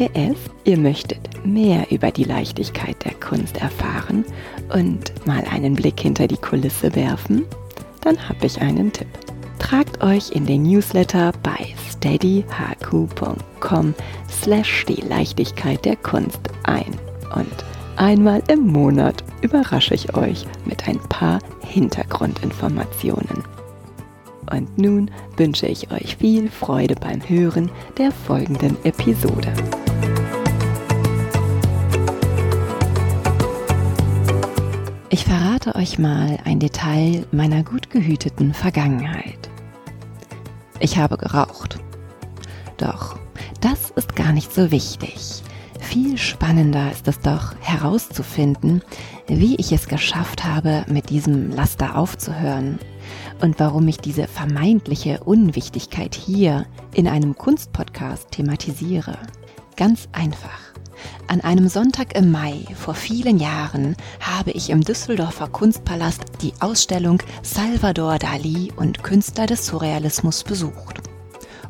PS, ihr möchtet mehr über die Leichtigkeit der Kunst erfahren und mal einen Blick hinter die Kulisse werfen? Dann habe ich einen Tipp. Tragt euch in den Newsletter bei steadyhq.com slash die Leichtigkeit der Kunst ein. Und einmal im Monat überrasche ich euch mit ein paar Hintergrundinformationen. Und nun wünsche ich euch viel Freude beim Hören der folgenden Episode. Ich verrate euch mal ein Detail meiner gut gehüteten Vergangenheit. Ich habe geraucht. Doch das ist gar nicht so wichtig. Viel spannender ist es doch herauszufinden, wie ich es geschafft habe, mit diesem Laster aufzuhören und warum ich diese vermeintliche Unwichtigkeit hier in einem Kunstpodcast thematisiere. Ganz einfach. An einem Sonntag im Mai vor vielen Jahren habe ich im Düsseldorfer Kunstpalast die Ausstellung Salvador Dali und Künstler des Surrealismus besucht.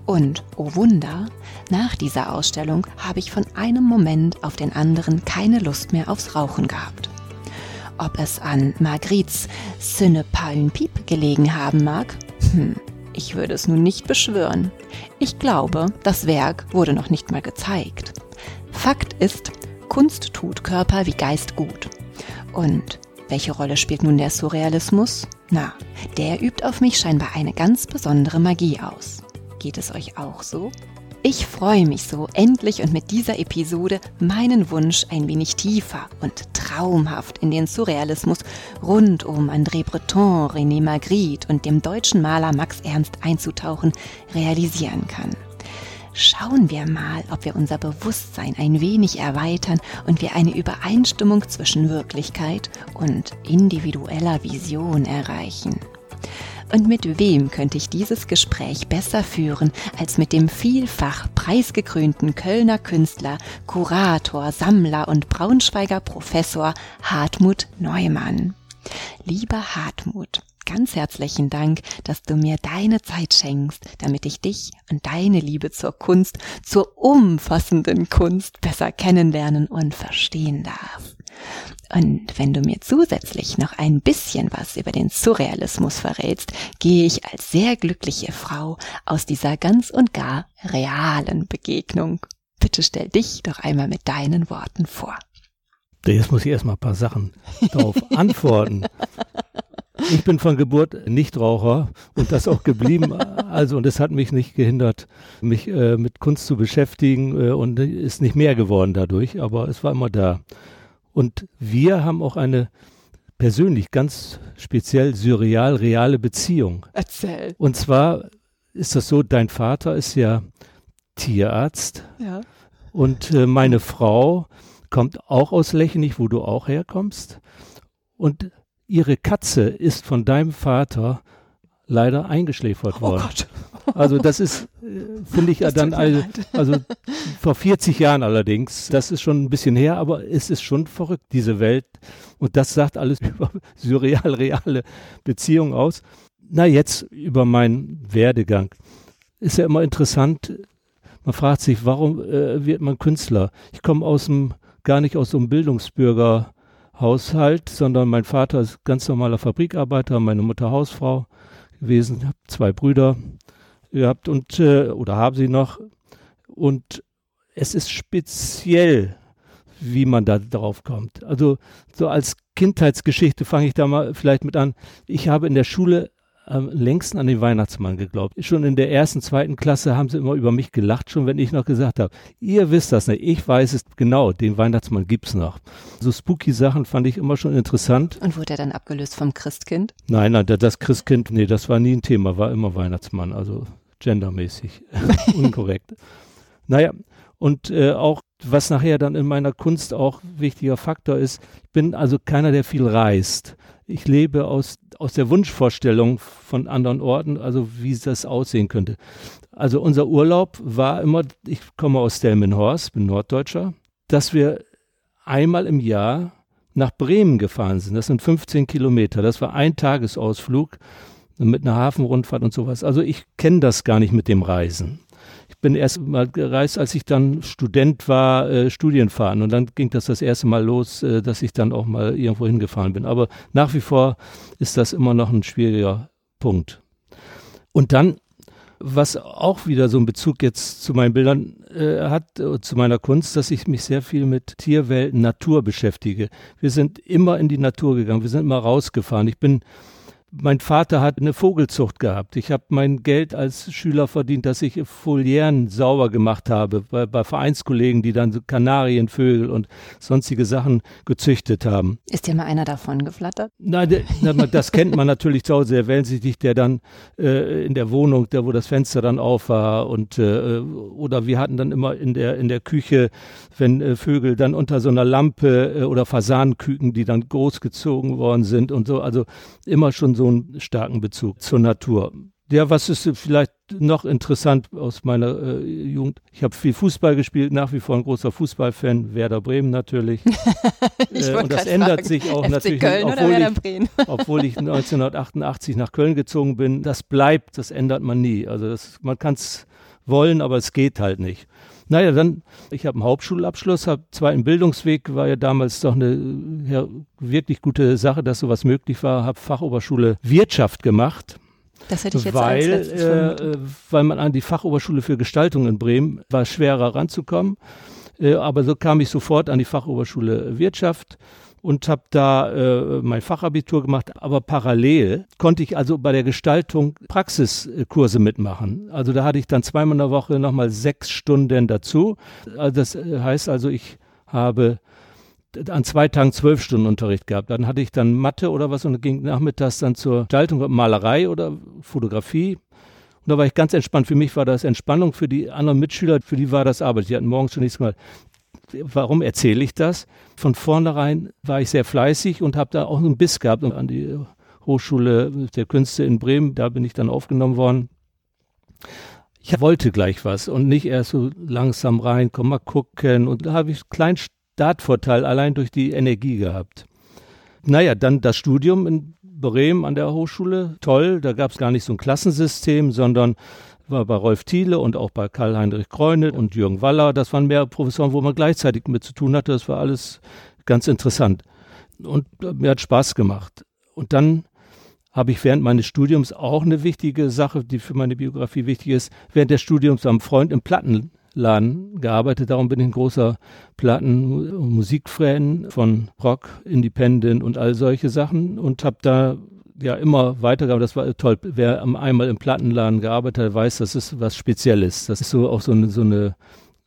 Und, oh Wunder, nach dieser Ausstellung habe ich von einem Moment auf den anderen keine Lust mehr aufs Rauchen gehabt. Ob es an Margrites Sinne Piep gelegen haben mag? Hm, ich würde es nun nicht beschwören. Ich glaube, das Werk wurde noch nicht mal gezeigt. Fakt ist, Kunst tut Körper wie Geist gut. Und welche Rolle spielt nun der Surrealismus? Na, der übt auf mich scheinbar eine ganz besondere Magie aus. Geht es euch auch so? Ich freue mich so, endlich und mit dieser Episode meinen Wunsch ein wenig tiefer und traumhaft in den Surrealismus rund um André Breton, René Magritte und dem deutschen Maler Max Ernst einzutauchen realisieren kann. Schauen wir mal, ob wir unser Bewusstsein ein wenig erweitern und wir eine Übereinstimmung zwischen Wirklichkeit und individueller Vision erreichen. Und mit wem könnte ich dieses Gespräch besser führen als mit dem vielfach preisgekrönten Kölner Künstler, Kurator, Sammler und Braunschweiger Professor Hartmut Neumann. Lieber Hartmut, ganz herzlichen Dank, dass du mir deine Zeit schenkst, damit ich dich und deine Liebe zur Kunst, zur umfassenden Kunst besser kennenlernen und verstehen darf. Und wenn du mir zusätzlich noch ein bisschen was über den Surrealismus verrätst, gehe ich als sehr glückliche Frau aus dieser ganz und gar realen Begegnung. Bitte stell dich doch einmal mit deinen Worten vor. Jetzt muss ich erstmal ein paar Sachen darauf antworten. Ich bin von Geburt Nichtraucher und das auch geblieben. Also, und es hat mich nicht gehindert, mich äh, mit Kunst zu beschäftigen äh, und ist nicht mehr geworden dadurch, aber es war immer da. Und wir haben auch eine persönlich ganz speziell surreal reale Beziehung. Erzähl. Und zwar ist das so, dein Vater ist ja Tierarzt. Ja. Und äh, meine Frau kommt auch aus Lechenich, wo du auch herkommst. Und ihre Katze ist von deinem Vater leider eingeschläfert oh worden. Gott. Also das ist, äh, finde ich ja dann, also, also vor 40 Jahren allerdings, das ist schon ein bisschen her, aber es ist schon verrückt, diese Welt. Und das sagt alles über surreal reale Beziehungen aus. Na, jetzt über meinen Werdegang. Ist ja immer interessant, man fragt sich, warum äh, wird man Künstler? Ich komme aus dem, gar nicht aus so einem Bildungsbürger Haushalt, sondern mein Vater ist ganz normaler Fabrikarbeiter, meine Mutter Hausfrau gewesen, habe zwei Brüder gehabt und äh, oder haben sie noch und es ist speziell wie man da drauf kommt. Also so als Kindheitsgeschichte fange ich da mal vielleicht mit an. Ich habe in der Schule am längsten an den Weihnachtsmann geglaubt. Schon in der ersten, zweiten Klasse haben sie immer über mich gelacht, schon wenn ich noch gesagt habe, ihr wisst das nicht, ich weiß es genau, den Weihnachtsmann gibt's noch. So spooky Sachen fand ich immer schon interessant. Und wurde er dann abgelöst vom Christkind? Nein, nein, das Christkind, nee, das war nie ein Thema, war immer Weihnachtsmann, also gendermäßig unkorrekt. Naja, und äh, auch was nachher dann in meiner Kunst auch wichtiger Faktor ist, ich bin also keiner, der viel reist. Ich lebe aus, aus der Wunschvorstellung von anderen Orten, also wie das aussehen könnte. Also unser Urlaub war immer, ich komme aus Delmenhorst, bin Norddeutscher, dass wir einmal im Jahr nach Bremen gefahren sind. Das sind 15 Kilometer. Das war ein Tagesausflug mit einer Hafenrundfahrt und sowas. Also ich kenne das gar nicht mit dem Reisen bin erst mal gereist, als ich dann Student war, äh, Studienfahren. Und dann ging das das erste Mal los, äh, dass ich dann auch mal irgendwo hingefahren bin. Aber nach wie vor ist das immer noch ein schwieriger Punkt. Und dann, was auch wieder so einen Bezug jetzt zu meinen Bildern äh, hat, äh, zu meiner Kunst, dass ich mich sehr viel mit Tierwelten, Natur beschäftige. Wir sind immer in die Natur gegangen, wir sind immer rausgefahren. Ich bin mein Vater hat eine Vogelzucht gehabt. Ich habe mein Geld als Schüler verdient, dass ich Folieren sauber gemacht habe bei, bei Vereinskollegen, die dann Kanarienvögel und sonstige Sachen gezüchtet haben. Ist dir mal einer davon geflattert? Nein, das kennt man natürlich zu Hause, der wellensichtig, der dann äh, in der Wohnung, da wo das Fenster dann auf war und äh, oder wir hatten dann immer in der in der Küche, wenn äh, Vögel dann unter so einer Lampe äh, oder Fasanenküken, die dann großgezogen worden sind und so, also immer schon so so einen starken Bezug zur Natur. Ja, was ist vielleicht noch interessant aus meiner äh, Jugend? Ich habe viel Fußball gespielt, nach wie vor ein großer Fußballfan, Werder Bremen natürlich. äh, und das ändert fragen. sich auch FC natürlich, Köln obwohl, ich, obwohl ich 1988 nach Köln gezogen bin. Das bleibt, das ändert man nie. Also das, man kann es wollen, aber es geht halt nicht. Naja, dann, ich habe einen Hauptschulabschluss, habe zweiten Bildungsweg, war ja damals doch eine ja, wirklich gute Sache, dass sowas möglich war, habe Fachoberschule Wirtschaft gemacht. Das hätte ich jetzt weil, als äh, weil man an die Fachoberschule für Gestaltung in Bremen war schwerer ranzukommen. Äh, aber so kam ich sofort an die Fachoberschule Wirtschaft und habe da äh, mein Fachabitur gemacht, aber parallel konnte ich also bei der Gestaltung Praxiskurse mitmachen. Also da hatte ich dann zweimal in der Woche nochmal sechs Stunden dazu. Also das äh, heißt also, ich habe an zwei Tagen zwölf Stunden Unterricht gehabt. Dann hatte ich dann Mathe oder was und ging nachmittags dann zur Gestaltung, Malerei oder Fotografie. Und da war ich ganz entspannt. Für mich war das Entspannung, für die anderen Mitschüler, für die war das Arbeit. Die hatten morgens schon nichts gemacht warum erzähle ich das? Von vornherein war ich sehr fleißig und habe da auch einen Biss gehabt an die Hochschule der Künste in Bremen. Da bin ich dann aufgenommen worden. Ich wollte gleich was und nicht erst so langsam rein, komm mal gucken. Und da habe ich einen kleinen Startvorteil allein durch die Energie gehabt. Naja, dann das Studium in Bremen an der Hochschule, toll. Da gab es gar nicht so ein Klassensystem, sondern war bei Rolf Thiele und auch bei Karl-Heinrich Kreune und Jürgen Waller. Das waren mehr Professoren, wo man gleichzeitig mit zu tun hatte. Das war alles ganz interessant. Und mir hat Spaß gemacht. Und dann habe ich während meines Studiums auch eine wichtige Sache, die für meine Biografie wichtig ist, während des Studiums am Freund im Plattenladen gearbeitet. Darum bin ich ein großer Platten- und Musikfan von Rock, Independent und all solche Sachen und habe da ja immer weitergegangen. Das war toll. Wer einmal im Plattenladen gearbeitet hat, weiß, das ist was Spezielles. Das ist so auch so eine, so eine,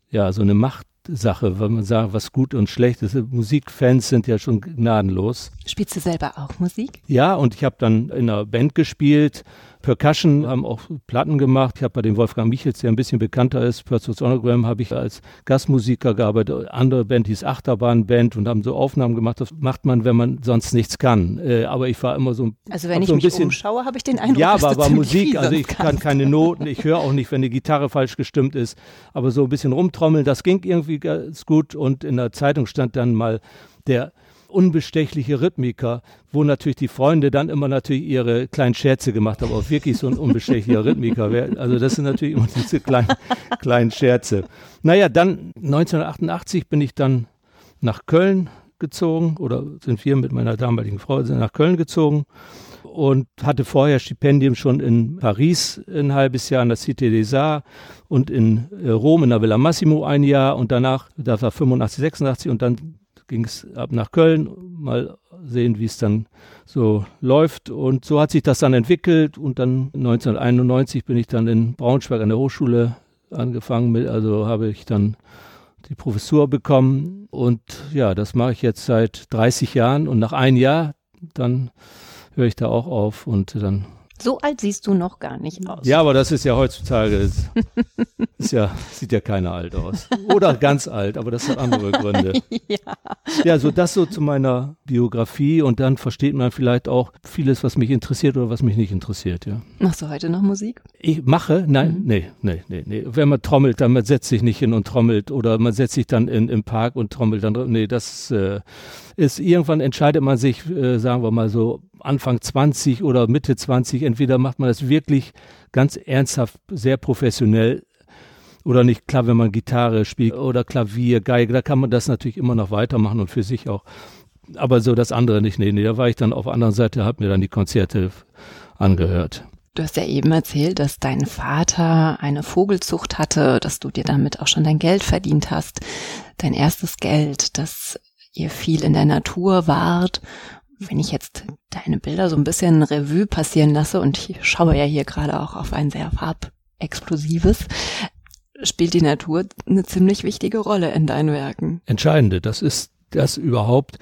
ja, so eine Machtsache, wenn man sagt, was gut und schlecht ist. Musikfans sind ja schon gnadenlos. Spielst du selber auch Musik? Ja, und ich habe dann in einer Band gespielt Percussion haben auch Platten gemacht. Ich habe bei dem Wolfgang Michels, der ein bisschen bekannter ist, Pursuit Sonogram, habe ich als Gastmusiker gearbeitet. Andere Band hieß Achterbahn-Band und haben so Aufnahmen gemacht. Das macht man, wenn man sonst nichts kann. Äh, aber ich war immer so, also wenn ich so ein mich bisschen, umschaue, habe ich den Eindruck, ja, aber, aber Musik, also ich kann keine Noten, ich höre auch nicht, wenn die Gitarre falsch gestimmt ist. Aber so ein bisschen rumtrommeln, das ging irgendwie ganz gut. Und in der Zeitung stand dann mal der unbestechliche Rhythmiker, wo natürlich die Freunde dann immer natürlich ihre kleinen Scherze gemacht haben, auch wirklich so ein unbestechlicher Rhythmiker wäre. Also das sind natürlich immer diese kleinen, kleinen Scherze. Naja, dann 1988 bin ich dann nach Köln gezogen oder sind wir mit meiner damaligen Frau nach Köln gezogen und hatte vorher Stipendium schon in Paris ein halbes Jahr an der Cité des Arts und in Rom in der Villa Massimo ein Jahr und danach, das war 85, 86 und dann ging es ab nach Köln, mal sehen, wie es dann so läuft. Und so hat sich das dann entwickelt. Und dann 1991 bin ich dann in Braunschweig an der Hochschule angefangen mit, also habe ich dann die Professur bekommen. Und ja, das mache ich jetzt seit 30 Jahren. Und nach einem Jahr dann höre ich da auch auf und dann so alt siehst du noch gar nicht aus. Ja, aber das ist ja heutzutage, ist, ist ja, sieht ja keiner alt aus. Oder ganz alt, aber das hat andere Gründe. ja. ja, so das so zu meiner Biografie und dann versteht man vielleicht auch vieles, was mich interessiert oder was mich nicht interessiert, ja. Machst du heute noch Musik? Ich mache? Nein, mhm. nee, nee, nee, nee. Wenn man trommelt, dann man setzt sich nicht hin und trommelt oder man setzt sich dann in, im Park und trommelt dann, nee, das äh, ist, irgendwann entscheidet man sich, äh, sagen wir mal so, Anfang 20 oder Mitte 20, entweder macht man das wirklich ganz ernsthaft, sehr professionell oder nicht. Klar, wenn man Gitarre spielt oder Klavier, Geige, da kann man das natürlich immer noch weitermachen und für sich auch. Aber so das andere nicht. Nee, nee, da war ich dann auf der anderen Seite, habe mir dann die Konzerte angehört. Du hast ja eben erzählt, dass dein Vater eine Vogelzucht hatte, dass du dir damit auch schon dein Geld verdient hast. Dein erstes Geld, dass ihr viel in der Natur wart wenn ich jetzt deine Bilder so ein bisschen Revue passieren lasse und ich schaue ja hier gerade auch auf ein sehr farbexplosives, spielt die Natur eine ziemlich wichtige Rolle in deinen Werken. Entscheidende, das ist das überhaupt.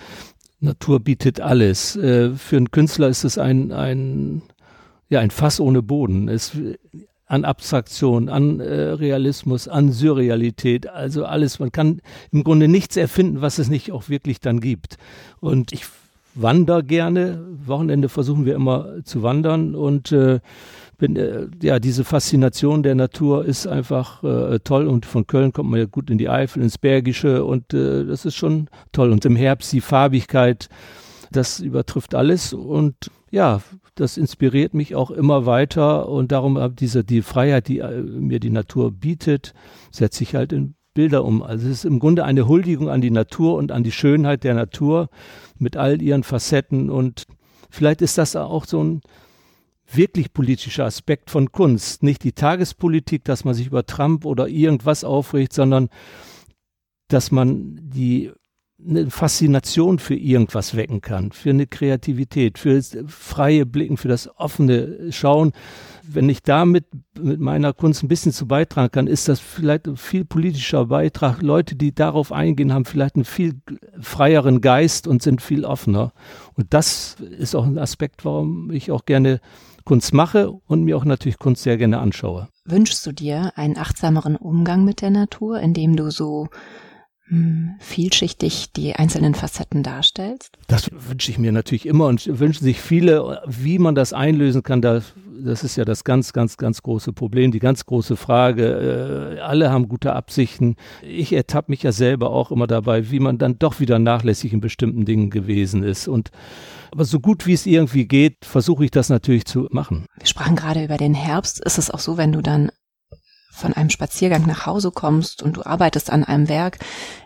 Natur bietet alles. Äh, für einen Künstler ist es ein, ein, ja, ein Fass ohne Boden. Es, an Abstraktion, an äh, Realismus, an Surrealität, also alles. Man kann im Grunde nichts erfinden, was es nicht auch wirklich dann gibt. Und ich wander gerne. Wochenende versuchen wir immer zu wandern und äh, bin, äh, ja, diese Faszination der Natur ist einfach äh, toll und von Köln kommt man ja gut in die Eifel, ins Bergische und äh, das ist schon toll. Und im Herbst die Farbigkeit, das übertrifft alles und ja, das inspiriert mich auch immer weiter und darum habe diese die Freiheit, die äh, mir die Natur bietet, setze ich halt in Bilder um. Also es ist im Grunde eine Huldigung an die Natur und an die Schönheit der Natur mit all ihren Facetten. Und vielleicht ist das auch so ein wirklich politischer Aspekt von Kunst. Nicht die Tagespolitik, dass man sich über Trump oder irgendwas aufregt, sondern dass man die eine Faszination für irgendwas wecken kann, für eine Kreativität, für freie Blicken, für das offene Schauen wenn ich damit mit meiner Kunst ein bisschen zu beitragen kann, ist das vielleicht ein viel politischer Beitrag. Leute, die darauf eingehen, haben vielleicht einen viel freieren Geist und sind viel offener. Und das ist auch ein Aspekt, warum ich auch gerne Kunst mache und mir auch natürlich Kunst sehr gerne anschaue. Wünschst du dir einen achtsameren Umgang mit der Natur, indem du so vielschichtig die einzelnen Facetten darstellst? Das wünsche ich mir natürlich immer und wünschen sich viele, wie man das einlösen kann. Da, das ist ja das ganz, ganz, ganz große Problem, die ganz große Frage. Äh, alle haben gute Absichten. Ich ertappe mich ja selber auch immer dabei, wie man dann doch wieder nachlässig in bestimmten Dingen gewesen ist. Und aber so gut wie es irgendwie geht, versuche ich das natürlich zu machen. Wir sprachen gerade über den Herbst. Ist es auch so, wenn du dann von einem Spaziergang nach Hause kommst und du arbeitest an einem Werk,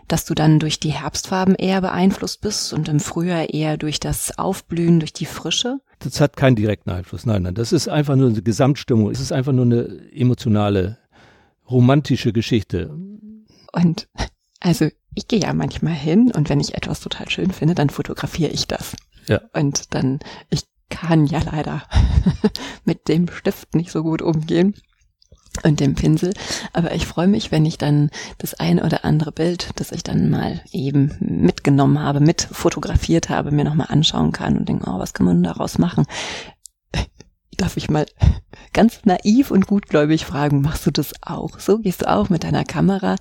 dass du dann durch die Herbstfarben eher beeinflusst bist und im Frühjahr eher durch das Aufblühen, durch die Frische? Das hat keinen direkten Einfluss. Nein, nein, das ist einfach nur eine Gesamtstimmung. Es ist einfach nur eine emotionale, romantische Geschichte. Und also ich gehe ja manchmal hin und wenn ich etwas total schön finde, dann fotografiere ich das. Ja. Und dann, ich kann ja leider mit dem Stift nicht so gut umgehen und dem Pinsel. Aber ich freue mich, wenn ich dann das ein oder andere Bild, das ich dann mal eben mitgenommen habe, mit fotografiert habe, mir nochmal anschauen kann und denke, oh, was kann man daraus machen? Darf ich mal ganz naiv und gutgläubig fragen, machst du das auch so? Gehst du auch mit deiner Kamera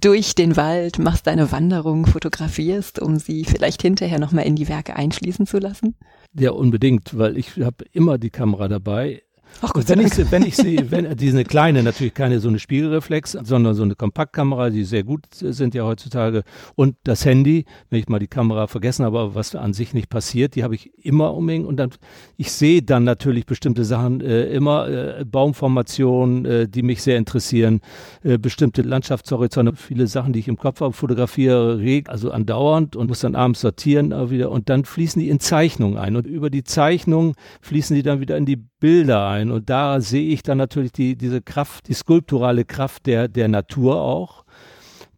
durch den Wald, machst deine Wanderung, fotografierst, um sie vielleicht hinterher nochmal in die Werke einschließen zu lassen? Ja, unbedingt, weil ich habe immer die Kamera dabei Ach, Gott wenn, ich, wenn ich sie, wenn diese kleine, natürlich keine so eine Spiegelreflex, sondern so eine Kompaktkamera, die sehr gut sind ja heutzutage und das Handy, wenn ich mal die Kamera vergessen habe, was an sich nicht passiert, die habe ich immer umhängen und dann, ich sehe dann natürlich bestimmte Sachen äh, immer, äh, Baumformationen, äh, die mich sehr interessieren, äh, bestimmte Landschaftshorizonte, viele Sachen, die ich im Kopf habe, fotografiere, also andauernd und muss dann abends sortieren wieder und dann fließen die in Zeichnungen ein und über die Zeichnungen fließen die dann wieder in die Bilder ein und da sehe ich dann natürlich die, diese Kraft, die skulpturale Kraft der, der Natur auch.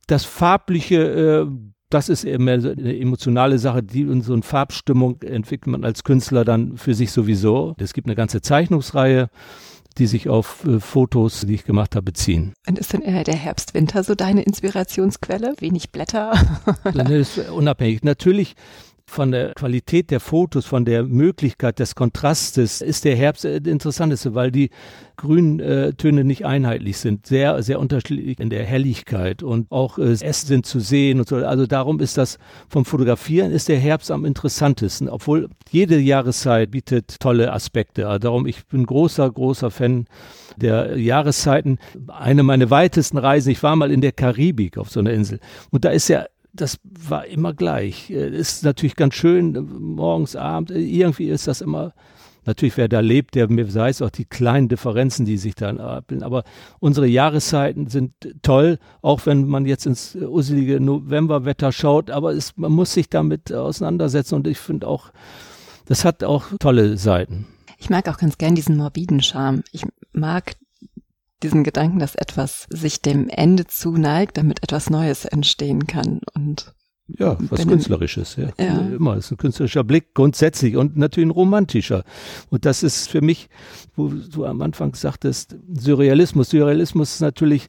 Das farbliche, äh, das ist immer eine emotionale Sache, die und so eine Farbstimmung entwickelt man als Künstler dann für sich sowieso. Es gibt eine ganze Zeichnungsreihe, die sich auf äh, Fotos, die ich gemacht habe, beziehen. Und ist denn eher der Herbst-Winter so deine Inspirationsquelle? Wenig Blätter? das ist unabhängig. Natürlich von der Qualität der Fotos, von der Möglichkeit des Kontrastes ist der Herbst der interessanteste, weil die grünen äh, nicht einheitlich sind, sehr, sehr unterschiedlich in der Helligkeit und auch äh, Äste sind zu sehen und so. Also darum ist das vom Fotografieren ist der Herbst am interessantesten, obwohl jede Jahreszeit bietet tolle Aspekte. Also darum, ich bin großer, großer Fan der Jahreszeiten. Eine meiner weitesten Reisen, ich war mal in der Karibik auf so einer Insel und da ist ja das war immer gleich. Äh, ist natürlich ganz schön, äh, morgens, abends, äh, irgendwie ist das immer, natürlich wer da lebt, der mir weiß auch die kleinen Differenzen, die sich dann abbilden. Aber unsere Jahreszeiten sind toll, auch wenn man jetzt ins usselige Novemberwetter schaut, aber es, man muss sich damit auseinandersetzen und ich finde auch, das hat auch tolle Seiten. Ich mag auch ganz gern diesen morbiden Charme. Ich mag diesen Gedanken, dass etwas sich dem Ende zuneigt, damit etwas Neues entstehen kann und ja, was Künstlerisches, ja. ja. Immer, ist ein künstlerischer Blick grundsätzlich und natürlich ein romantischer. Und das ist für mich, wo du am Anfang sagtest, Surrealismus. Surrealismus ist natürlich,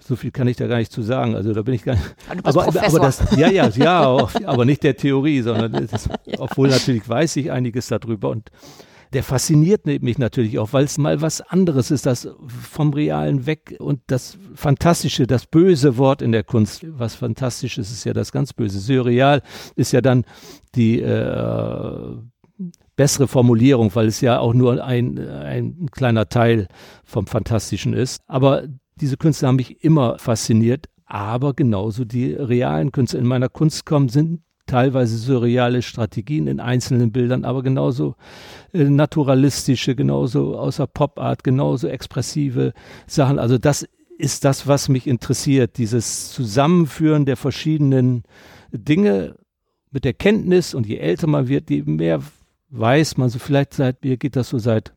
so viel kann ich da gar nicht zu sagen. Also da bin ich gar nicht. Aber, aber, aber das, ja, ja, ja, aber nicht der Theorie, sondern das, ja. obwohl natürlich weiß ich einiges darüber und der fasziniert mich natürlich auch, weil es mal was anderes ist, das vom Realen weg und das Fantastische, das böse Wort in der Kunst, was fantastisch ist, ist ja das ganz Böse. Surreal ist ja dann die äh, bessere Formulierung, weil es ja auch nur ein, ein kleiner Teil vom Fantastischen ist. Aber diese Künstler haben mich immer fasziniert, aber genauso die realen Künstler in meiner Kunst kommen, sind teilweise surreale Strategien in einzelnen Bildern, aber genauso äh, naturalistische, genauso außer Pop-Art, genauso expressive Sachen. Also das ist das, was mich interessiert, dieses Zusammenführen der verschiedenen Dinge mit der Kenntnis und je älter man wird, je mehr weiß man so vielleicht seit, mir geht das so seit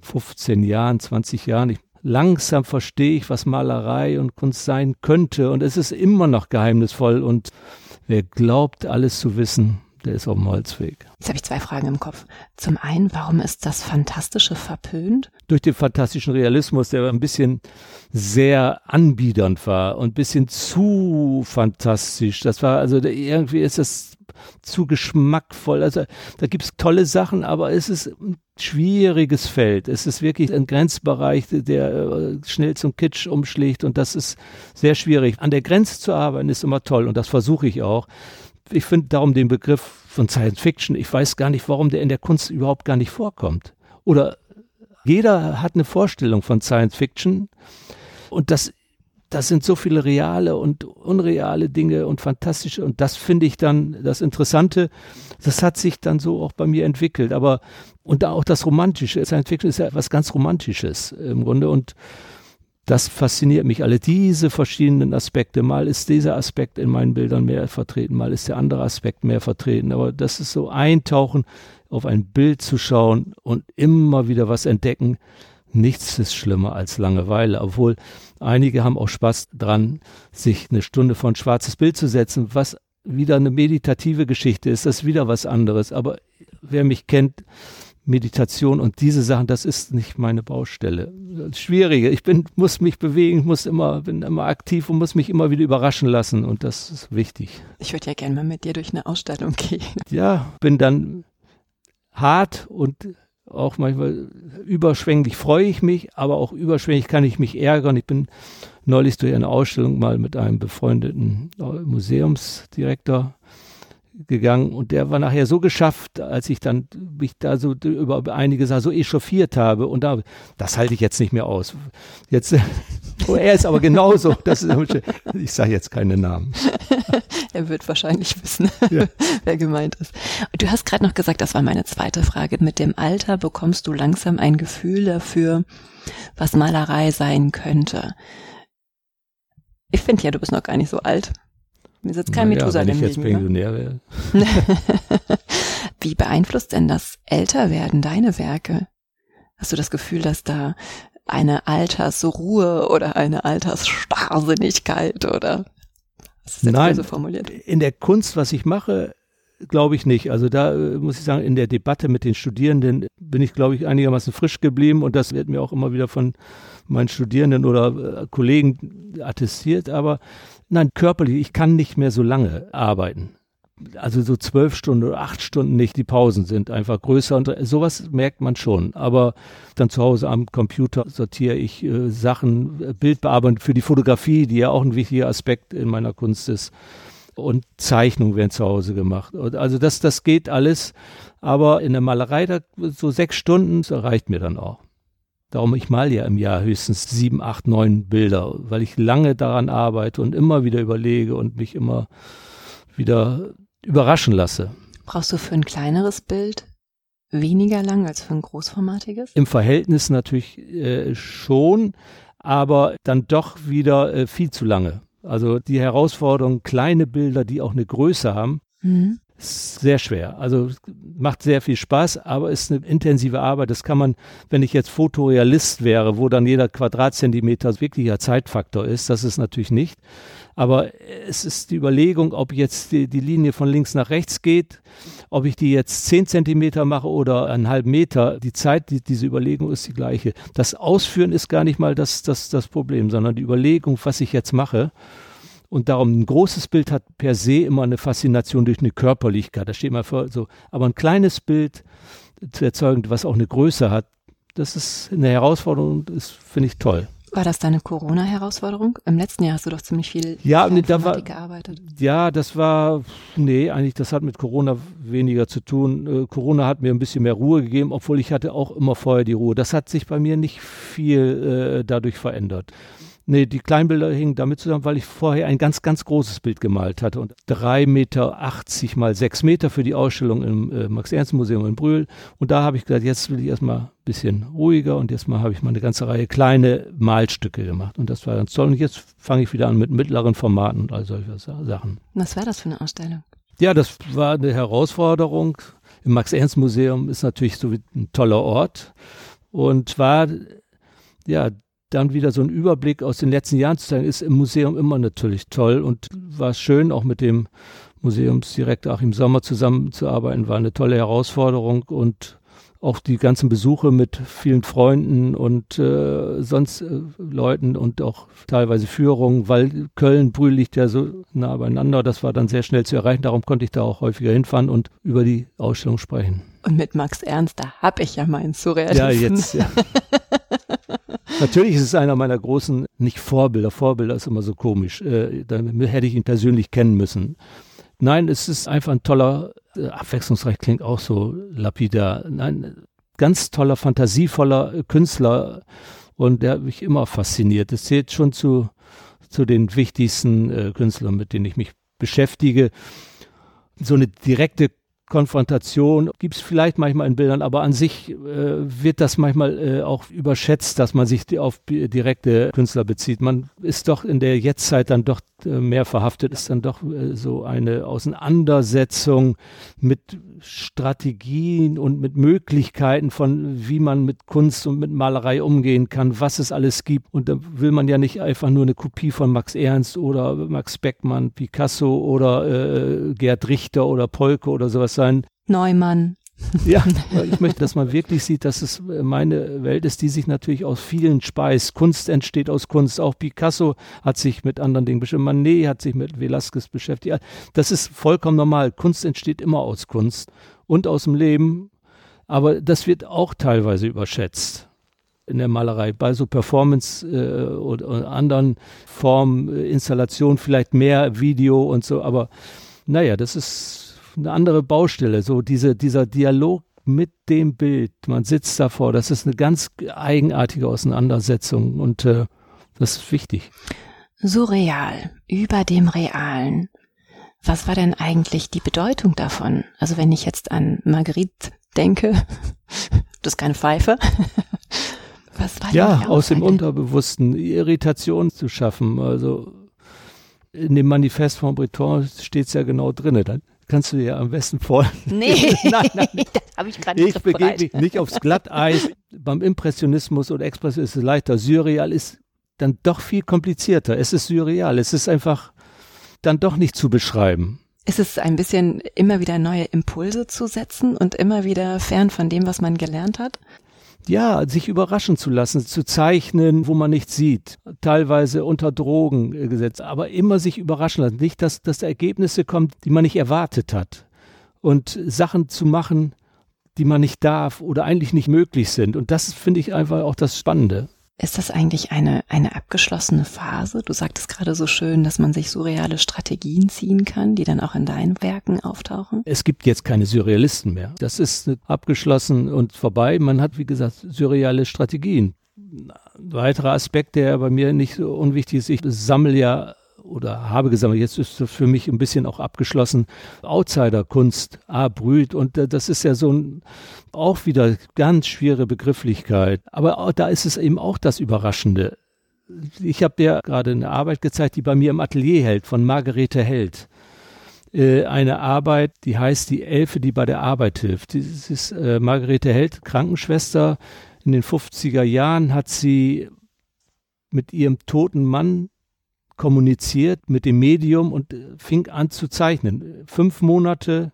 15 Jahren, 20 Jahren. Ich, langsam verstehe ich, was Malerei und Kunst sein könnte und es ist immer noch geheimnisvoll und Wer glaubt, alles zu wissen, der ist auf dem Holzweg. Jetzt habe ich zwei Fragen im Kopf. Zum einen, warum ist das Fantastische verpönt? Durch den fantastischen Realismus, der ein bisschen sehr anbiedernd war und ein bisschen zu fantastisch. Das war, also irgendwie ist das zu geschmackvoll. Also da gibt es tolle Sachen, aber es ist ein schwieriges Feld. Es ist wirklich ein Grenzbereich, der äh, schnell zum Kitsch umschlägt und das ist sehr schwierig. An der Grenze zu arbeiten ist immer toll und das versuche ich auch. Ich finde darum den Begriff von Science Fiction, ich weiß gar nicht, warum der in der Kunst überhaupt gar nicht vorkommt. Oder jeder hat eine Vorstellung von Science Fiction und das das sind so viele reale und unreale Dinge und fantastische und das finde ich dann das Interessante. Das hat sich dann so auch bei mir entwickelt. Aber und da auch das Romantische. Science Fiction ist ja etwas ganz Romantisches im Grunde und das fasziniert mich alle, diese verschiedenen Aspekte. Mal ist dieser Aspekt in meinen Bildern mehr vertreten, mal ist der andere Aspekt mehr vertreten. Aber das ist so eintauchen, auf ein Bild zu schauen und immer wieder was entdecken nichts ist schlimmer als Langeweile, obwohl einige haben auch Spaß dran, sich eine Stunde vor ein schwarzes Bild zu setzen, was wieder eine meditative Geschichte ist, das ist wieder was anderes. Aber wer mich kennt, Meditation und diese Sachen, das ist nicht meine Baustelle. Schwierige. Ich bin, muss mich bewegen, muss immer, bin immer aktiv und muss mich immer wieder überraschen lassen und das ist wichtig. Ich würde ja gerne mal mit dir durch eine Ausstellung gehen. Ja, bin dann hart und auch manchmal überschwänglich freue ich mich, aber auch überschwänglich kann ich mich ärgern. Ich bin neulich durch eine Ausstellung mal mit einem befreundeten Museumsdirektor gegangen und der war nachher so geschafft, als ich dann mich da so über einige Sachen so echauffiert habe und da, das halte ich jetzt nicht mehr aus. Jetzt, oh, er ist aber genauso. Das ist, ich sage jetzt keine Namen. er wird wahrscheinlich wissen, ja. wer gemeint ist. Du hast gerade noch gesagt, das war meine zweite Frage. Mit dem Alter bekommst du langsam ein Gefühl dafür, was Malerei sein könnte. Ich finde ja, du bist noch gar nicht so alt. Mir sitzt kein naja, Methusalem wenn ich jetzt? Pensionär wäre. Wie beeinflusst denn das Älterwerden deine Werke? Hast du das Gefühl, dass da eine Altersruhe oder eine Altersstarrsinnigkeit oder was ist jetzt Nein, so formuliert? In der Kunst, was ich mache, glaube ich nicht. Also da äh, muss ich sagen, in der Debatte mit den Studierenden bin ich, glaube ich, einigermaßen frisch geblieben und das wird mir auch immer wieder von meinen Studierenden oder äh, Kollegen attestiert. Aber nein, körperlich, ich kann nicht mehr so lange arbeiten. Also so zwölf Stunden oder acht Stunden nicht, die Pausen sind einfach größer und sowas merkt man schon. Aber dann zu Hause am Computer sortiere ich äh, Sachen, äh, Bildbearbeitung für die Fotografie, die ja auch ein wichtiger Aspekt in meiner Kunst ist und Zeichnungen werden zu Hause gemacht. Also das, das geht alles, aber in der Malerei, da, so sechs Stunden, das reicht mir dann auch. Darum, ich mal ja im Jahr höchstens sieben, acht, neun Bilder, weil ich lange daran arbeite und immer wieder überlege und mich immer wieder überraschen lasse. Brauchst du für ein kleineres Bild weniger lang als für ein großformatiges? Im Verhältnis natürlich äh, schon, aber dann doch wieder äh, viel zu lange. Also die Herausforderung, kleine Bilder, die auch eine Größe haben, mhm. Sehr schwer. Also macht sehr viel Spaß, aber ist eine intensive Arbeit. Das kann man, wenn ich jetzt Fotorealist wäre, wo dann jeder Quadratzentimeter wirklicher Zeitfaktor ist, das ist natürlich nicht. Aber es ist die Überlegung, ob jetzt die, die Linie von links nach rechts geht, ob ich die jetzt zehn Zentimeter mache oder einen halben Meter. Die Zeit, die, diese Überlegung ist die gleiche. Das Ausführen ist gar nicht mal das, das, das Problem, sondern die Überlegung, was ich jetzt mache. Und darum ein großes Bild hat per se immer eine Faszination durch eine Körperlichkeit. Da steht mal vor, so. Aber ein kleines Bild zu erzeugen, was auch eine Größe hat, das ist eine Herausforderung, das finde ich toll. War das deine Corona-Herausforderung? Im letzten Jahr hast du doch ziemlich viel ja, nee, da war, gearbeitet. Ja, das war, nee, eigentlich, das hat mit Corona weniger zu tun. Äh, Corona hat mir ein bisschen mehr Ruhe gegeben, obwohl ich hatte auch immer vorher die Ruhe. Das hat sich bei mir nicht viel äh, dadurch verändert. Nee, die Kleinbilder hingen damit zusammen, weil ich vorher ein ganz, ganz großes Bild gemalt hatte und drei Meter achtzig mal sechs Meter für die Ausstellung im äh, Max-Ernst-Museum in Brühl. Und da habe ich gesagt, jetzt will ich erstmal ein bisschen ruhiger und jetzt mal habe ich mal eine ganze Reihe kleine Malstücke gemacht. Und das war ganz toll. Und jetzt fange ich wieder an mit mittleren Formaten und all solche Sachen. Was war das für eine Ausstellung? Ja, das war eine Herausforderung. Im Max-Ernst-Museum ist natürlich so ein toller Ort und war ja dann wieder so einen Überblick aus den letzten Jahren zu zeigen, ist im Museum immer natürlich toll und war schön, auch mit dem Museumsdirektor Achim Sommer zusammenzuarbeiten, war eine tolle Herausforderung und auch die ganzen Besuche mit vielen Freunden und äh, sonst äh, Leuten und auch teilweise Führungen, weil Köln, Brühl liegt ja so nah beieinander. Das war dann sehr schnell zu erreichen. Darum konnte ich da auch häufiger hinfahren und über die Ausstellung sprechen. Und mit Max Ernst, da habe ich ja meinen Surrealisten. Ja, jetzt, ja. Natürlich ist es einer meiner großen, nicht Vorbilder, Vorbilder ist immer so komisch, äh, dann hätte ich ihn persönlich kennen müssen. Nein, es ist einfach ein toller, äh, abwechslungsreich klingt auch so lapidar, nein, ganz toller, fantasievoller Künstler und der hat mich immer fasziniert. Es zählt schon zu, zu den wichtigsten äh, Künstlern, mit denen ich mich beschäftige. So eine direkte Konfrontation gibt es vielleicht manchmal in Bildern, aber an sich äh, wird das manchmal äh, auch überschätzt, dass man sich auf direkte Künstler bezieht. Man ist doch in der Jetztzeit dann doch äh, mehr verhaftet, ist dann doch äh, so eine Auseinandersetzung mit Strategien und mit Möglichkeiten von, wie man mit Kunst und mit Malerei umgehen kann, was es alles gibt. Und da will man ja nicht einfach nur eine Kopie von Max Ernst oder Max Beckmann, Picasso oder äh, Gerd Richter oder Polke oder sowas sein. Neumann. Ja, ich möchte, dass man wirklich sieht, dass es meine Welt ist, die sich natürlich aus vielen speist. Kunst entsteht aus Kunst. Auch Picasso hat sich mit anderen Dingen beschäftigt. Manet hat sich mit Velasquez beschäftigt. Das ist vollkommen normal. Kunst entsteht immer aus Kunst und aus dem Leben. Aber das wird auch teilweise überschätzt in der Malerei. Bei so Performance äh, oder, anderen Formen, äh, Installation vielleicht mehr Video und so. Aber naja, das ist eine andere Baustelle, so diese, dieser Dialog mit dem Bild. Man sitzt davor, das ist eine ganz eigenartige Auseinandersetzung und äh, das ist wichtig. Surreal, über dem Realen. Was war denn eigentlich die Bedeutung davon? Also wenn ich jetzt an Marguerite denke, das ist keine Pfeife. Was war ja, aus dem Unterbewussten Irritation zu schaffen. Also in dem Manifest von Breton steht es ja genau drin. Dann kannst du dir am besten vor. Nee, nein, nein. das habe ich gerade nicht Ich begebe mich nicht aufs Glatteis. Beim Impressionismus und Expressionismus ist es leichter. Surreal ist dann doch viel komplizierter. Es ist surreal. Es ist einfach dann doch nicht zu beschreiben. Ist es ein bisschen immer wieder neue Impulse zu setzen und immer wieder fern von dem, was man gelernt hat? Ja, sich überraschen zu lassen, zu zeichnen, wo man nichts sieht, teilweise unter Drogen äh, gesetzt, aber immer sich überraschen lassen. Nicht, dass, dass Ergebnisse kommen, die man nicht erwartet hat. Und Sachen zu machen, die man nicht darf oder eigentlich nicht möglich sind. Und das finde ich einfach auch das Spannende. Ist das eigentlich eine, eine abgeschlossene Phase? Du sagtest gerade so schön, dass man sich surreale Strategien ziehen kann, die dann auch in deinen Werken auftauchen. Es gibt jetzt keine Surrealisten mehr. Das ist abgeschlossen und vorbei. Man hat, wie gesagt, surreale Strategien. Ein weiterer Aspekt, der bei mir nicht so unwichtig ist, ich sammle ja oder habe gesammelt, jetzt ist das für mich ein bisschen auch abgeschlossen, Outsider-Kunst, A, Brüt und äh, das ist ja so ein, auch wieder ganz schwere Begrifflichkeit. Aber da ist es eben auch das Überraschende. Ich habe dir gerade eine Arbeit gezeigt, die bei mir im Atelier hält, von Margarete Held äh, eine Arbeit, die heißt Die Elfe, die bei der Arbeit hilft. Das ist äh, Margarete Held, Krankenschwester. In den 50er Jahren hat sie mit ihrem toten Mann kommuniziert mit dem Medium und äh, fing an zu zeichnen. Fünf Monate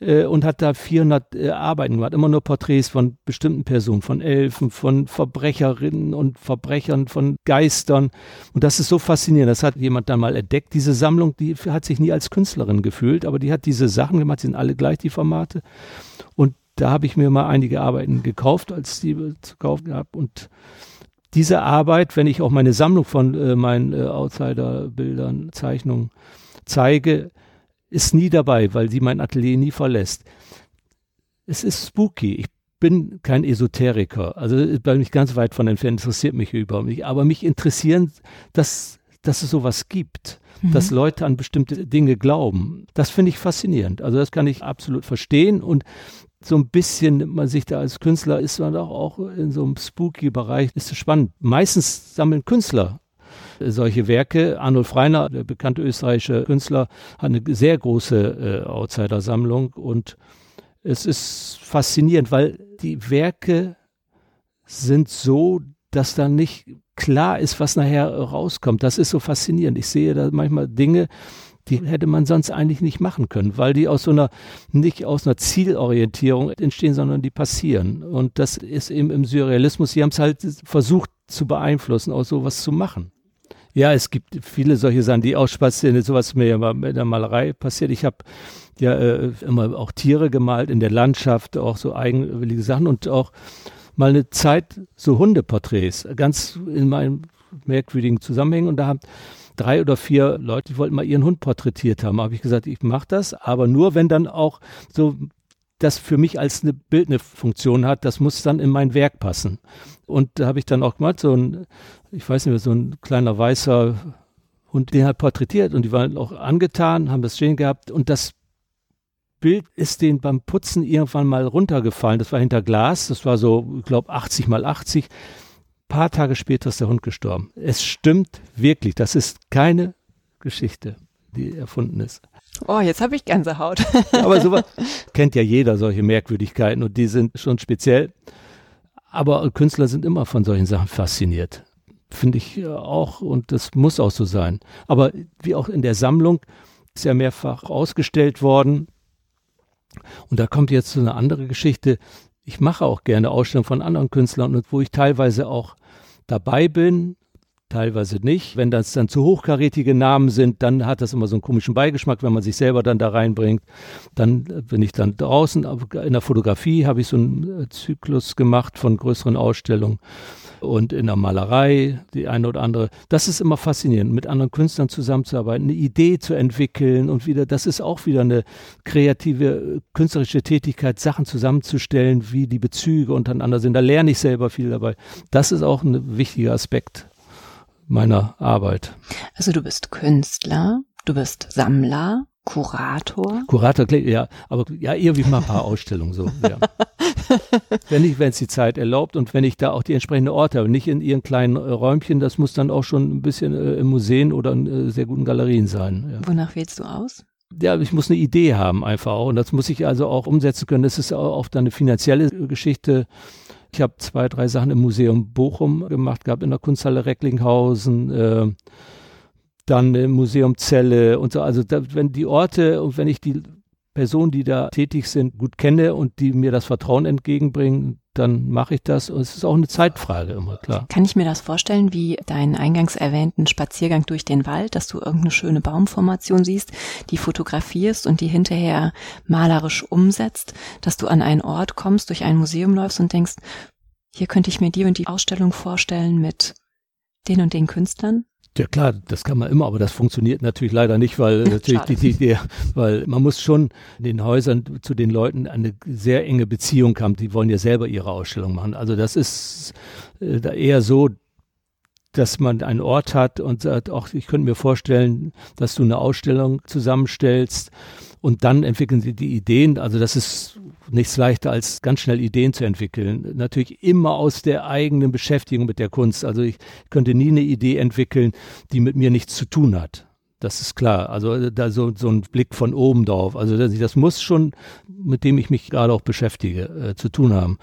äh, und hat da 400 äh, Arbeiten gemacht, immer nur Porträts von bestimmten Personen, von Elfen, von Verbrecherinnen und Verbrechern, von Geistern. Und das ist so faszinierend. Das hat jemand dann mal entdeckt. Diese Sammlung, die hat sich nie als Künstlerin gefühlt, aber die hat diese Sachen gemacht, die sind alle gleich, die Formate. Und da habe ich mir mal einige Arbeiten gekauft, als die zu kaufen habe und diese Arbeit, wenn ich auch meine Sammlung von äh, meinen äh, Outsider-Bildern, Zeichnungen zeige, ist nie dabei, weil sie mein Atelier nie verlässt. Es ist spooky. Ich bin kein Esoteriker. Also bin ich ganz weit von entfernt, interessiert mich überhaupt nicht. Aber mich interessieren, dass, dass es sowas gibt. Mhm. Dass Leute an bestimmte Dinge glauben. Das finde ich faszinierend. Also das kann ich absolut verstehen. Und so ein bisschen man sich da als Künstler ist man doch auch in so einem spooky Bereich, ist es spannend. Meistens sammeln Künstler solche Werke. Arnold Freiner, der bekannte österreichische Künstler, hat eine sehr große äh, Outsider-Sammlung und es ist faszinierend, weil die Werke sind so, dass da nicht klar ist, was nachher rauskommt. Das ist so faszinierend. Ich sehe da manchmal Dinge, die hätte man sonst eigentlich nicht machen können, weil die aus so einer, nicht aus einer Zielorientierung entstehen, sondern die passieren. Und das ist eben im Surrealismus, sie haben es halt versucht zu beeinflussen, auch sowas zu machen. Ja, es gibt viele solche Sachen, die auch spazieren, sowas mir ja mal in der Malerei passiert. Ich habe ja äh, immer auch Tiere gemalt in der Landschaft, auch so eigenwillige Sachen und auch mal eine Zeit so Hundeporträts, ganz in meinen merkwürdigen Zusammenhängen und da haben drei oder vier Leute, die wollten mal ihren Hund porträtiert haben. Habe ich gesagt, ich mache das, aber nur wenn dann auch so das für mich als eine bildende Funktion hat, das muss dann in mein Werk passen. Und da habe ich dann auch gemacht, so ein, ich weiß nicht mehr, so ein kleiner weißer Hund, den hat porträtiert und die waren auch angetan, haben das stehen gehabt und das Bild ist denen beim Putzen irgendwann mal runtergefallen. Das war hinter Glas, das war so, ich glaube, 80 mal 80 paar Tage später ist der Hund gestorben. Es stimmt wirklich. Das ist keine Geschichte, die erfunden ist. Oh, jetzt habe ich Gänsehaut. aber sowas kennt ja jeder, solche Merkwürdigkeiten und die sind schon speziell. Aber Künstler sind immer von solchen Sachen fasziniert. Finde ich auch und das muss auch so sein. Aber wie auch in der Sammlung ist ja mehrfach ausgestellt worden. Und da kommt jetzt so eine andere Geschichte ich mache auch gerne Ausstellungen von anderen Künstlern und wo ich teilweise auch dabei bin, teilweise nicht. Wenn das dann zu hochkarätige Namen sind, dann hat das immer so einen komischen Beigeschmack, wenn man sich selber dann da reinbringt. Dann bin ich dann draußen. In der Fotografie habe ich so einen äh, Zyklus gemacht von größeren Ausstellungen. Und in der Malerei, die eine oder andere. Das ist immer faszinierend, mit anderen Künstlern zusammenzuarbeiten, eine Idee zu entwickeln und wieder, das ist auch wieder eine kreative, künstlerische Tätigkeit, Sachen zusammenzustellen, wie die Bezüge untereinander sind. Da lerne ich selber viel dabei. Das ist auch ein wichtiger Aspekt meiner Arbeit. Also du bist Künstler, du bist Sammler, Kurator? Kurator, ja, aber ja, irgendwie mal ein paar Ausstellungen so. Ja. wenn ich, wenn es die Zeit erlaubt und wenn ich da auch die entsprechenden Orte habe, nicht in ihren kleinen äh, Räumchen, das muss dann auch schon ein bisschen äh, im Museen oder in äh, sehr guten Galerien sein. Ja. Wonach wählst du aus? Ja, ich muss eine Idee haben einfach auch und das muss ich also auch umsetzen können. Das ist auch oft eine finanzielle Geschichte. Ich habe zwei, drei Sachen im Museum Bochum gemacht gehabt, in der Kunsthalle Recklinghausen. Dann im Museum Celle und so. Also da, wenn die Orte und wenn ich die Personen, die da tätig sind, gut kenne und die mir das Vertrauen entgegenbringen, dann mache ich das. Und es ist auch eine Zeitfrage immer, klar. Kann ich mir das vorstellen, wie deinen eingangs erwähnten Spaziergang durch den Wald, dass du irgendeine schöne Baumformation siehst, die fotografierst und die hinterher malerisch umsetzt, dass du an einen Ort kommst, durch ein Museum läufst und denkst, hier könnte ich mir die und die Ausstellung vorstellen mit den und den Künstlern? Ja klar, das kann man immer, aber das funktioniert natürlich leider nicht, weil natürlich die, die, die, weil man muss schon in den Häusern zu den Leuten eine sehr enge Beziehung haben. Die wollen ja selber ihre Ausstellung machen. Also das ist äh, eher so, dass man einen Ort hat und sagt, auch ich könnte mir vorstellen, dass du eine Ausstellung zusammenstellst und dann entwickeln sie die Ideen. Also das ist nichts leichter als ganz schnell Ideen zu entwickeln. Natürlich immer aus der eigenen Beschäftigung mit der Kunst. Also ich könnte nie eine Idee entwickeln, die mit mir nichts zu tun hat. Das ist klar. Also da so, so ein Blick von oben drauf. Also das, das muss schon, mit dem ich mich gerade auch beschäftige, äh, zu tun haben.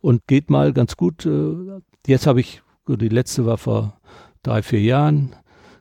Und geht mal ganz gut. Äh, jetzt habe ich, die letzte war vor drei, vier Jahren,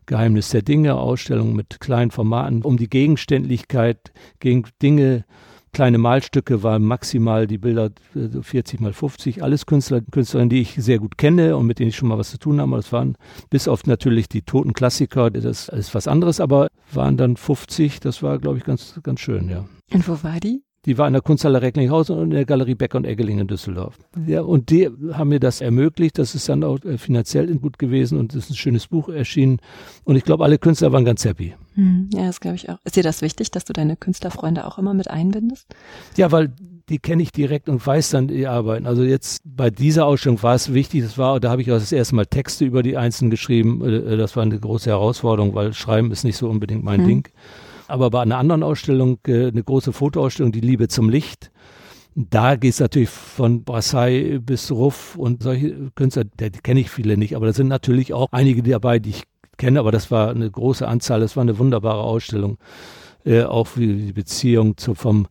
Geheimnis der Dinge, Ausstellung mit kleinen Formaten, um die Gegenständlichkeit gegen Dinge kleine Malstücke waren maximal die Bilder 40 mal 50. Alles Künstler, Künstlerinnen, die ich sehr gut kenne und mit denen ich schon mal was zu tun habe. Das waren bis auf natürlich die toten Klassiker, das ist was anderes, aber waren dann 50. Das war, glaube ich, ganz, ganz schön, ja. Und wo war die? Die war in der Kunsthalle Recklinghausen und in der Galerie Becker und Eggeling in Düsseldorf. Ja, und die haben mir das ermöglicht. Das ist dann auch äh, finanziell gut gewesen und es ist ein schönes Buch erschienen. Und ich glaube, alle Künstler waren ganz happy. Hm, ja, das glaube ich auch. Ist dir das wichtig, dass du deine Künstlerfreunde auch immer mit einbindest? Ja, weil die kenne ich direkt und weiß dann die Arbeiten. Also jetzt bei dieser Ausstellung war es wichtig, das war, da habe ich auch das erste Mal Texte über die Einzelnen geschrieben. Äh, das war eine große Herausforderung, weil Schreiben ist nicht so unbedingt mein hm. Ding aber bei einer anderen Ausstellung, äh, eine große Fotoausstellung, die Liebe zum Licht, da geht es natürlich von Brassai bis Ruff und solche Künstler, die kenne ich viele nicht, aber da sind natürlich auch einige dabei, die ich kenne, aber das war eine große Anzahl, das war eine wunderbare Ausstellung. Äh, auch die Beziehung zu, vom,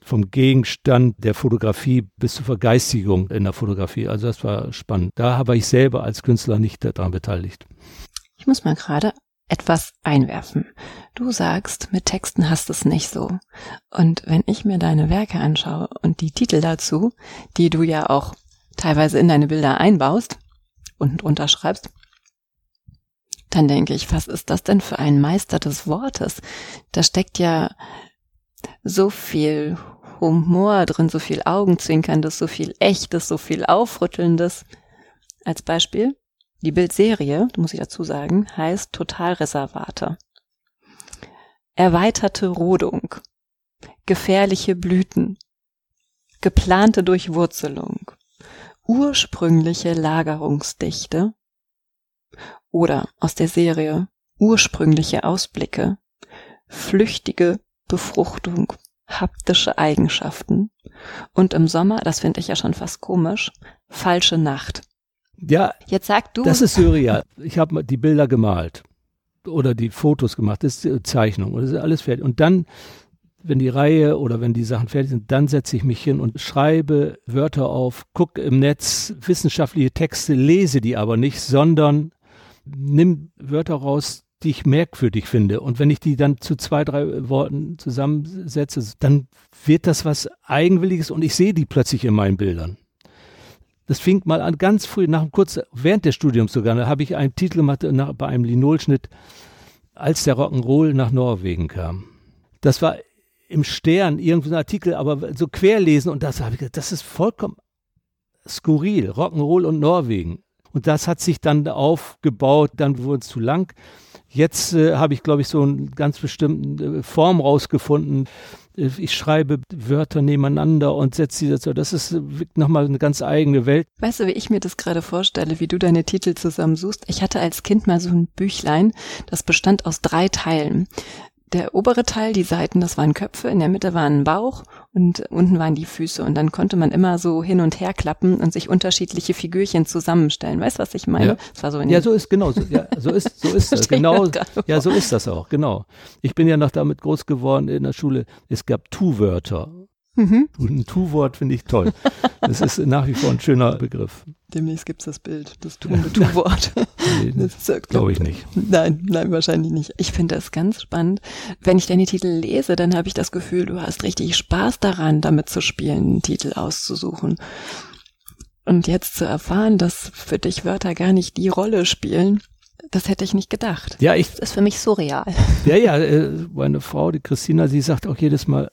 vom Gegenstand der Fotografie bis zur Vergeistigung in der Fotografie. Also das war spannend. Da war ich selber als Künstler nicht daran beteiligt. Ich muss mal gerade etwas einwerfen. Du sagst, mit Texten hast es nicht so. Und wenn ich mir deine Werke anschaue und die Titel dazu, die du ja auch teilweise in deine Bilder einbaust und unterschreibst, dann denke ich, was ist das denn für ein Meister des Wortes? Da steckt ja so viel Humor drin, so viel Augenzwinkerndes, so viel Echtes, so viel Aufrüttelndes. Als Beispiel, die Bildserie, muss ich dazu sagen, heißt Totalreservate. Erweiterte Rodung. Gefährliche Blüten. Geplante Durchwurzelung. Ursprüngliche Lagerungsdichte. Oder aus der Serie ursprüngliche Ausblicke. Flüchtige Befruchtung. Haptische Eigenschaften. Und im Sommer, das finde ich ja schon fast komisch, falsche Nacht. Ja, jetzt sag du. Das ist surreal. Ich habe die Bilder gemalt oder die Fotos gemacht, das ist die Zeichnung das ist alles fertig. Und dann, wenn die Reihe oder wenn die Sachen fertig sind, dann setze ich mich hin und schreibe Wörter auf, gucke im Netz wissenschaftliche Texte, lese die aber nicht, sondern nimm Wörter raus, die ich merkwürdig finde. Und wenn ich die dann zu zwei, drei Worten zusammensetze, dann wird das was Eigenwilliges und ich sehe die plötzlich in meinen Bildern. Das fing mal an, ganz früh, nach kurz während des Studiums sogar, da habe ich einen Titel gemacht nach, bei einem Linolschnitt, als der Rock'n'Roll nach Norwegen kam. Das war im Stern, irgendein Artikel, aber so querlesen und das habe ich gesagt, das ist vollkommen skurril, Rock'n'Roll und Norwegen. Und das hat sich dann aufgebaut, dann wurde es zu lang. Jetzt äh, habe ich, glaube ich, so eine ganz bestimmte äh, Form rausgefunden. Äh, ich schreibe Wörter nebeneinander und setze sie dazu. Das ist äh, nochmal eine ganz eigene Welt. Weißt du, wie ich mir das gerade vorstelle, wie du deine Titel zusammensuchst? Ich hatte als Kind mal so ein Büchlein, das bestand aus drei Teilen der obere Teil, die Seiten, das waren Köpfe, in der Mitte war ein Bauch und unten waren die Füße. Und dann konnte man immer so hin und her klappen und sich unterschiedliche Figürchen zusammenstellen. Weißt du, was ich meine? Ja, so, ja so ist genau so. Ja, so ist so ist das genau. Ja, so ist das auch. Genau. Ich bin ja noch damit groß geworden in der Schule. Es gab Tu-Wörter Mhm. Ein Tu-Wort finde ich toll. Das ist nach wie vor ein schöner Begriff. Demnächst gibt es das Bild, das tuende Tu-Wort. nee, glaube ich nicht. Nein, nein, wahrscheinlich nicht. Ich finde das ganz spannend. Wenn ich deine Titel lese, dann habe ich das Gefühl, du hast richtig Spaß daran, damit zu spielen, einen Titel auszusuchen. Und jetzt zu erfahren, dass für dich Wörter gar nicht die Rolle spielen, das hätte ich nicht gedacht. Ja, ich. Das ist für mich surreal. Ja, ja, äh, meine Frau, die Christina, sie sagt auch jedes Mal,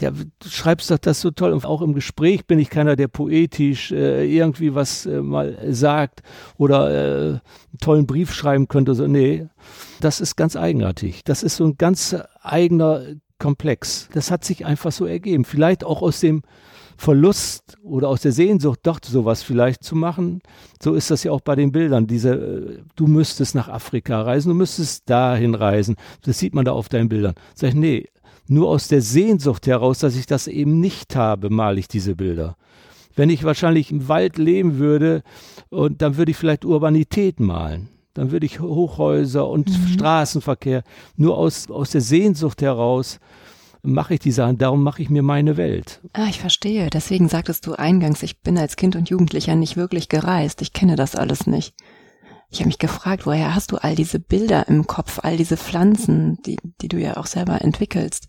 ja, du schreibst doch das so toll. Und auch im Gespräch bin ich keiner, der poetisch äh, irgendwie was äh, mal sagt oder äh, einen tollen Brief schreiben könnte. So, nee, das ist ganz eigenartig. Das ist so ein ganz eigener Komplex. Das hat sich einfach so ergeben. Vielleicht auch aus dem Verlust oder aus der Sehnsucht, doch sowas vielleicht zu machen. So ist das ja auch bei den Bildern. Diese, äh, du müsstest nach Afrika reisen, du müsstest dahin reisen. Das sieht man da auf deinen Bildern. Sag ich, nee, nur aus der Sehnsucht heraus, dass ich das eben nicht habe, male ich diese Bilder. Wenn ich wahrscheinlich im Wald leben würde, und dann würde ich vielleicht Urbanität malen. Dann würde ich Hochhäuser und mhm. Straßenverkehr. Nur aus, aus der Sehnsucht heraus mache ich die Sachen, darum mache ich mir meine Welt. Ah, ich verstehe. Deswegen sagtest du eingangs, ich bin als Kind und Jugendlicher nicht wirklich gereist. Ich kenne das alles nicht. Ich habe mich gefragt, woher hast du all diese Bilder im Kopf, all diese Pflanzen, die, die du ja auch selber entwickelst,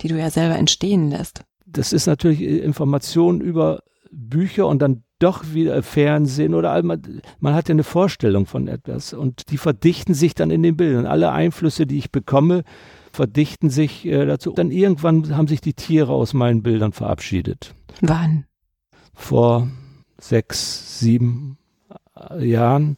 die du ja selber entstehen lässt? Das ist natürlich Information über Bücher und dann doch wieder Fernsehen oder man, man hat ja eine Vorstellung von etwas und die verdichten sich dann in den Bildern. Alle Einflüsse, die ich bekomme, verdichten sich äh, dazu. Dann irgendwann haben sich die Tiere aus meinen Bildern verabschiedet. Wann? Vor sechs, sieben Jahren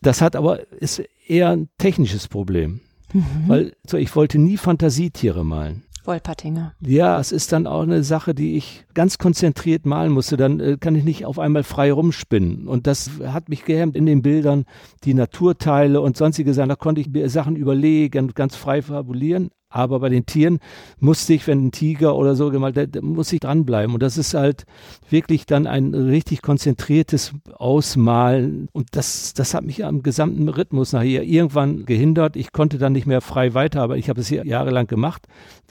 das hat aber, ist eher ein technisches Problem. Mhm. Weil so, ich wollte nie Fantasietiere malen. Wolpertinger. Ja, es ist dann auch eine Sache, die ich ganz konzentriert malen musste. Dann äh, kann ich nicht auf einmal frei rumspinnen. Und das hat mich gehemmt in den Bildern, die Naturteile und sonstige Sachen. Da konnte ich mir Sachen überlegen, ganz frei fabulieren. Aber bei den Tieren musste ich, wenn ein Tiger oder so gemalt, da, da muss ich dranbleiben. Und das ist halt wirklich dann ein richtig konzentriertes Ausmalen. Und das, das hat mich am gesamten Rhythmus nachher irgendwann gehindert. Ich konnte dann nicht mehr frei weiter, aber ich habe es hier jahrelang gemacht.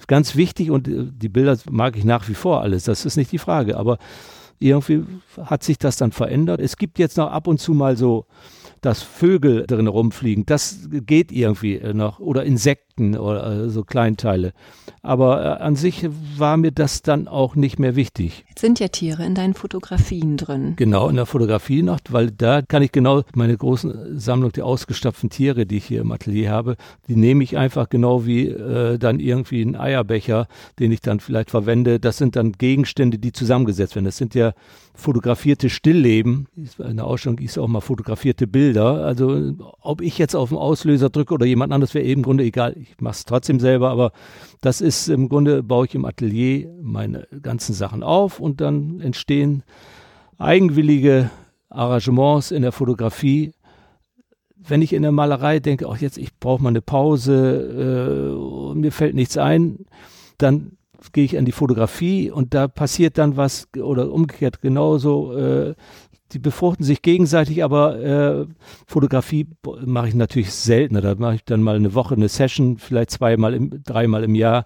Ganz wichtig und äh, die Bilder mag ich nach wie vor alles. Das ist nicht die Frage. Aber irgendwie hat sich das dann verändert. Es gibt jetzt noch ab und zu mal so dass Vögel drin rumfliegen. Das geht irgendwie äh, noch. Oder Insekten oder äh, so Kleinteile. Aber äh, an sich war mir das dann auch nicht mehr wichtig. Jetzt sind ja Tiere in deinen Fotografien drin. Genau, in der Fotografie noch, weil da kann ich genau meine großen Sammlung der ausgestopften Tiere, die ich hier im Atelier habe, die nehme ich einfach genau wie äh, dann irgendwie einen Eierbecher, den ich dann vielleicht verwende. Das sind dann Gegenstände, die zusammengesetzt werden. Das sind ja fotografierte Stillleben. In der Ausstellung ist auch mal fotografierte Bilder. Also ob ich jetzt auf den Auslöser drücke oder jemand anderes, wäre eben im Grunde egal. Ich mache es trotzdem selber, aber das ist im Grunde, baue ich im Atelier meine ganzen Sachen auf und dann entstehen eigenwillige Arrangements in der Fotografie. Wenn ich in der Malerei denke, auch jetzt, ich brauche mal eine Pause, äh, mir fällt nichts ein, dann gehe ich an die Fotografie und da passiert dann was oder umgekehrt genauso. Äh, die befruchten sich gegenseitig, aber äh, Fotografie mache ich natürlich seltener. Da mache ich dann mal eine Woche eine Session, vielleicht zweimal, im, dreimal im Jahr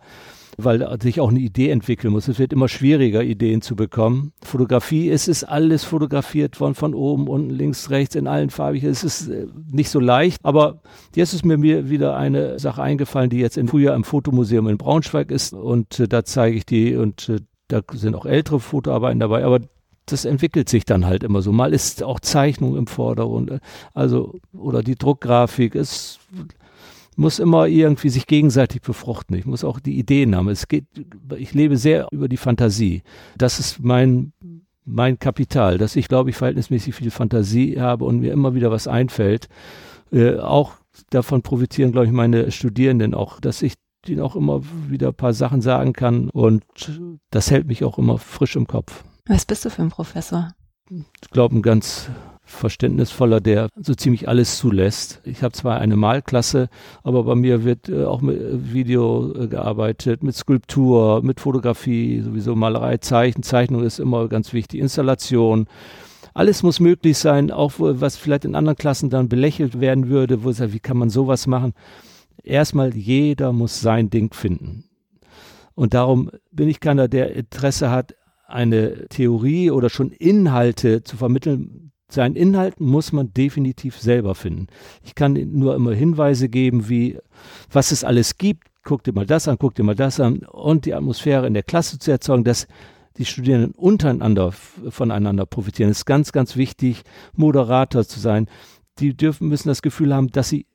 weil sich auch eine Idee entwickeln muss. Es wird immer schwieriger, Ideen zu bekommen. Fotografie, es ist alles fotografiert worden, von oben, unten, links, rechts, in allen Farben. Es ist äh, nicht so leicht, aber jetzt ist mir wieder eine Sache eingefallen, die jetzt im Frühjahr im Fotomuseum in Braunschweig ist und äh, da zeige ich die und äh, da sind auch ältere Fotoarbeiten dabei, aber das entwickelt sich dann halt immer so. Mal ist auch Zeichnung im Vordergrund, äh, also oder die Druckgrafik. Es muss immer irgendwie sich gegenseitig befruchten. Ich muss auch die Ideen haben. Es geht, ich lebe sehr über die Fantasie. Das ist mein mein Kapital, dass ich, glaube ich, verhältnismäßig viel Fantasie habe und mir immer wieder was einfällt. Äh, auch davon profitieren, glaube ich, meine Studierenden auch, dass ich denen auch immer wieder ein paar Sachen sagen kann und das hält mich auch immer frisch im Kopf. Was bist du für ein Professor? Ich glaube, ein ganz verständnisvoller, der so ziemlich alles zulässt. Ich habe zwar eine Malklasse, aber bei mir wird äh, auch mit Video äh, gearbeitet, mit Skulptur, mit Fotografie, sowieso Malerei, Zeichen, Zeichnung ist immer ganz wichtig, Installation. Alles muss möglich sein, auch was vielleicht in anderen Klassen dann belächelt werden würde, wo es wie kann man sowas machen? Erstmal, jeder muss sein Ding finden. Und darum bin ich keiner, der Interesse hat, eine Theorie oder schon Inhalte zu vermitteln, seinen Inhalt muss man definitiv selber finden. Ich kann nur immer Hinweise geben, wie, was es alles gibt. Guck dir mal das an, guck dir mal das an und die Atmosphäre in der Klasse zu erzeugen, dass die Studierenden untereinander voneinander profitieren. Es ist ganz, ganz wichtig, Moderator zu sein. Die dürfen, müssen das Gefühl haben, dass sie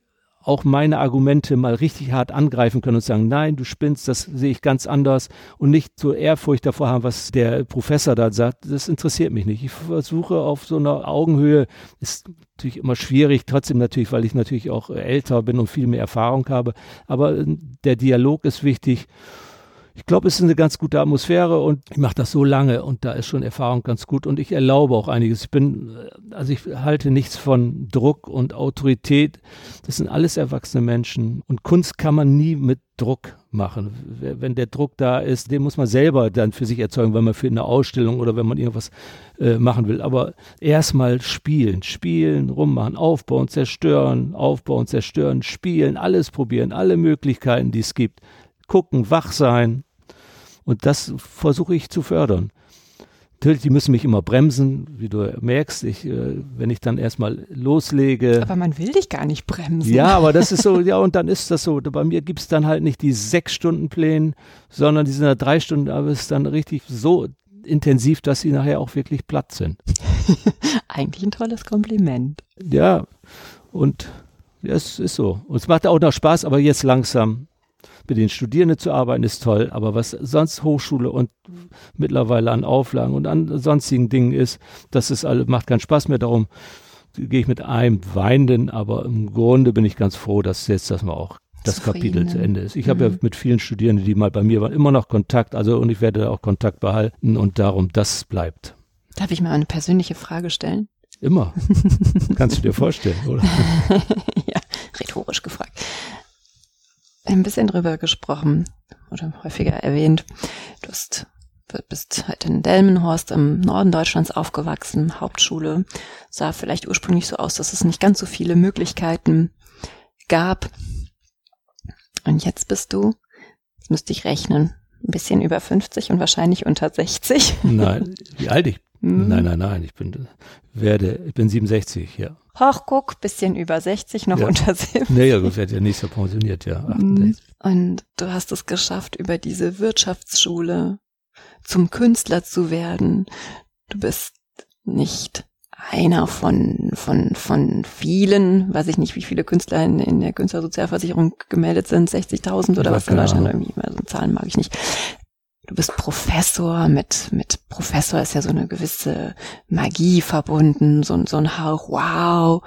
auch meine Argumente mal richtig hart angreifen können und sagen, nein, du spinnst, das sehe ich ganz anders und nicht so Ehrfurcht davor haben, was der Professor da sagt. Das interessiert mich nicht. Ich versuche auf so einer Augenhöhe, ist natürlich immer schwierig, trotzdem natürlich, weil ich natürlich auch älter bin und viel mehr Erfahrung habe, aber der Dialog ist wichtig ich glaube, es ist eine ganz gute Atmosphäre und ich mache das so lange und da ist schon Erfahrung ganz gut und ich erlaube auch einiges. Ich bin, äh, also ich halte nichts von Druck und Autorität. Das sind alles erwachsene Menschen und Kunst kann man nie mit Druck machen. Wenn der Druck da ist, den muss man selber dann für sich erzeugen, wenn man für eine Ausstellung oder wenn man irgendwas äh, machen will. Aber erstmal spielen, spielen, rummachen, aufbauen, zerstören, aufbauen, zerstören, spielen, alles probieren, alle Möglichkeiten, die es gibt. Gucken, wach sein, und das versuche ich zu fördern. Natürlich, die müssen mich immer bremsen, wie du merkst, ich, äh, wenn ich dann erstmal loslege. Aber man will dich gar nicht bremsen. Ja, aber das ist so, ja, und dann ist das so. Bei mir gibt es dann halt nicht die sechs Stunden Pläne, sondern die sind da drei Stunden, aber es ist dann richtig so intensiv, dass sie nachher auch wirklich platt sind. Eigentlich ein tolles Kompliment. Ja, und ja, es ist so. Und es macht auch noch Spaß, aber jetzt langsam mit den Studierenden zu arbeiten ist toll, aber was sonst Hochschule und mittlerweile an Auflagen und an sonstigen Dingen ist, das ist alle, macht keinen Spaß mehr. Darum gehe ich mit einem weinenden, aber im Grunde bin ich ganz froh, dass jetzt das mal auch das Kapitel zu Ende ist. Ich mhm. habe ja mit vielen Studierenden, die mal bei mir waren, immer noch Kontakt, also und ich werde auch Kontakt behalten und darum, das bleibt. Darf ich mal eine persönliche Frage stellen? Immer. Kannst du dir vorstellen, oder? ja, rhetorisch gefragt ein bisschen drüber gesprochen oder häufiger erwähnt. Du hast, bist halt in Delmenhorst im Norden Deutschlands aufgewachsen, Hauptschule. Sah vielleicht ursprünglich so aus, dass es nicht ganz so viele Möglichkeiten gab. Und jetzt bist du, jetzt müsste ich rechnen, ein bisschen über 50 und wahrscheinlich unter 60. Nein, wie alt ich? Hm. Nein, nein, nein, ich bin, werde, ich bin 67, ja. Hoch, guck, bisschen über 60, noch ja. unter 70. Naja, gut, wird ja nicht so pensioniert, ja. 68. Und du hast es geschafft, über diese Wirtschaftsschule zum Künstler zu werden. Du bist nicht einer von, von, von vielen, weiß ich nicht, wie viele Künstler in, in der Künstlersozialversicherung gemeldet sind, 60.000 oder was in Deutschland irgendwie, also Zahlen mag ich nicht du bist Professor, mit, mit Professor ist ja so eine gewisse Magie verbunden, so, so ein Hauch, wow.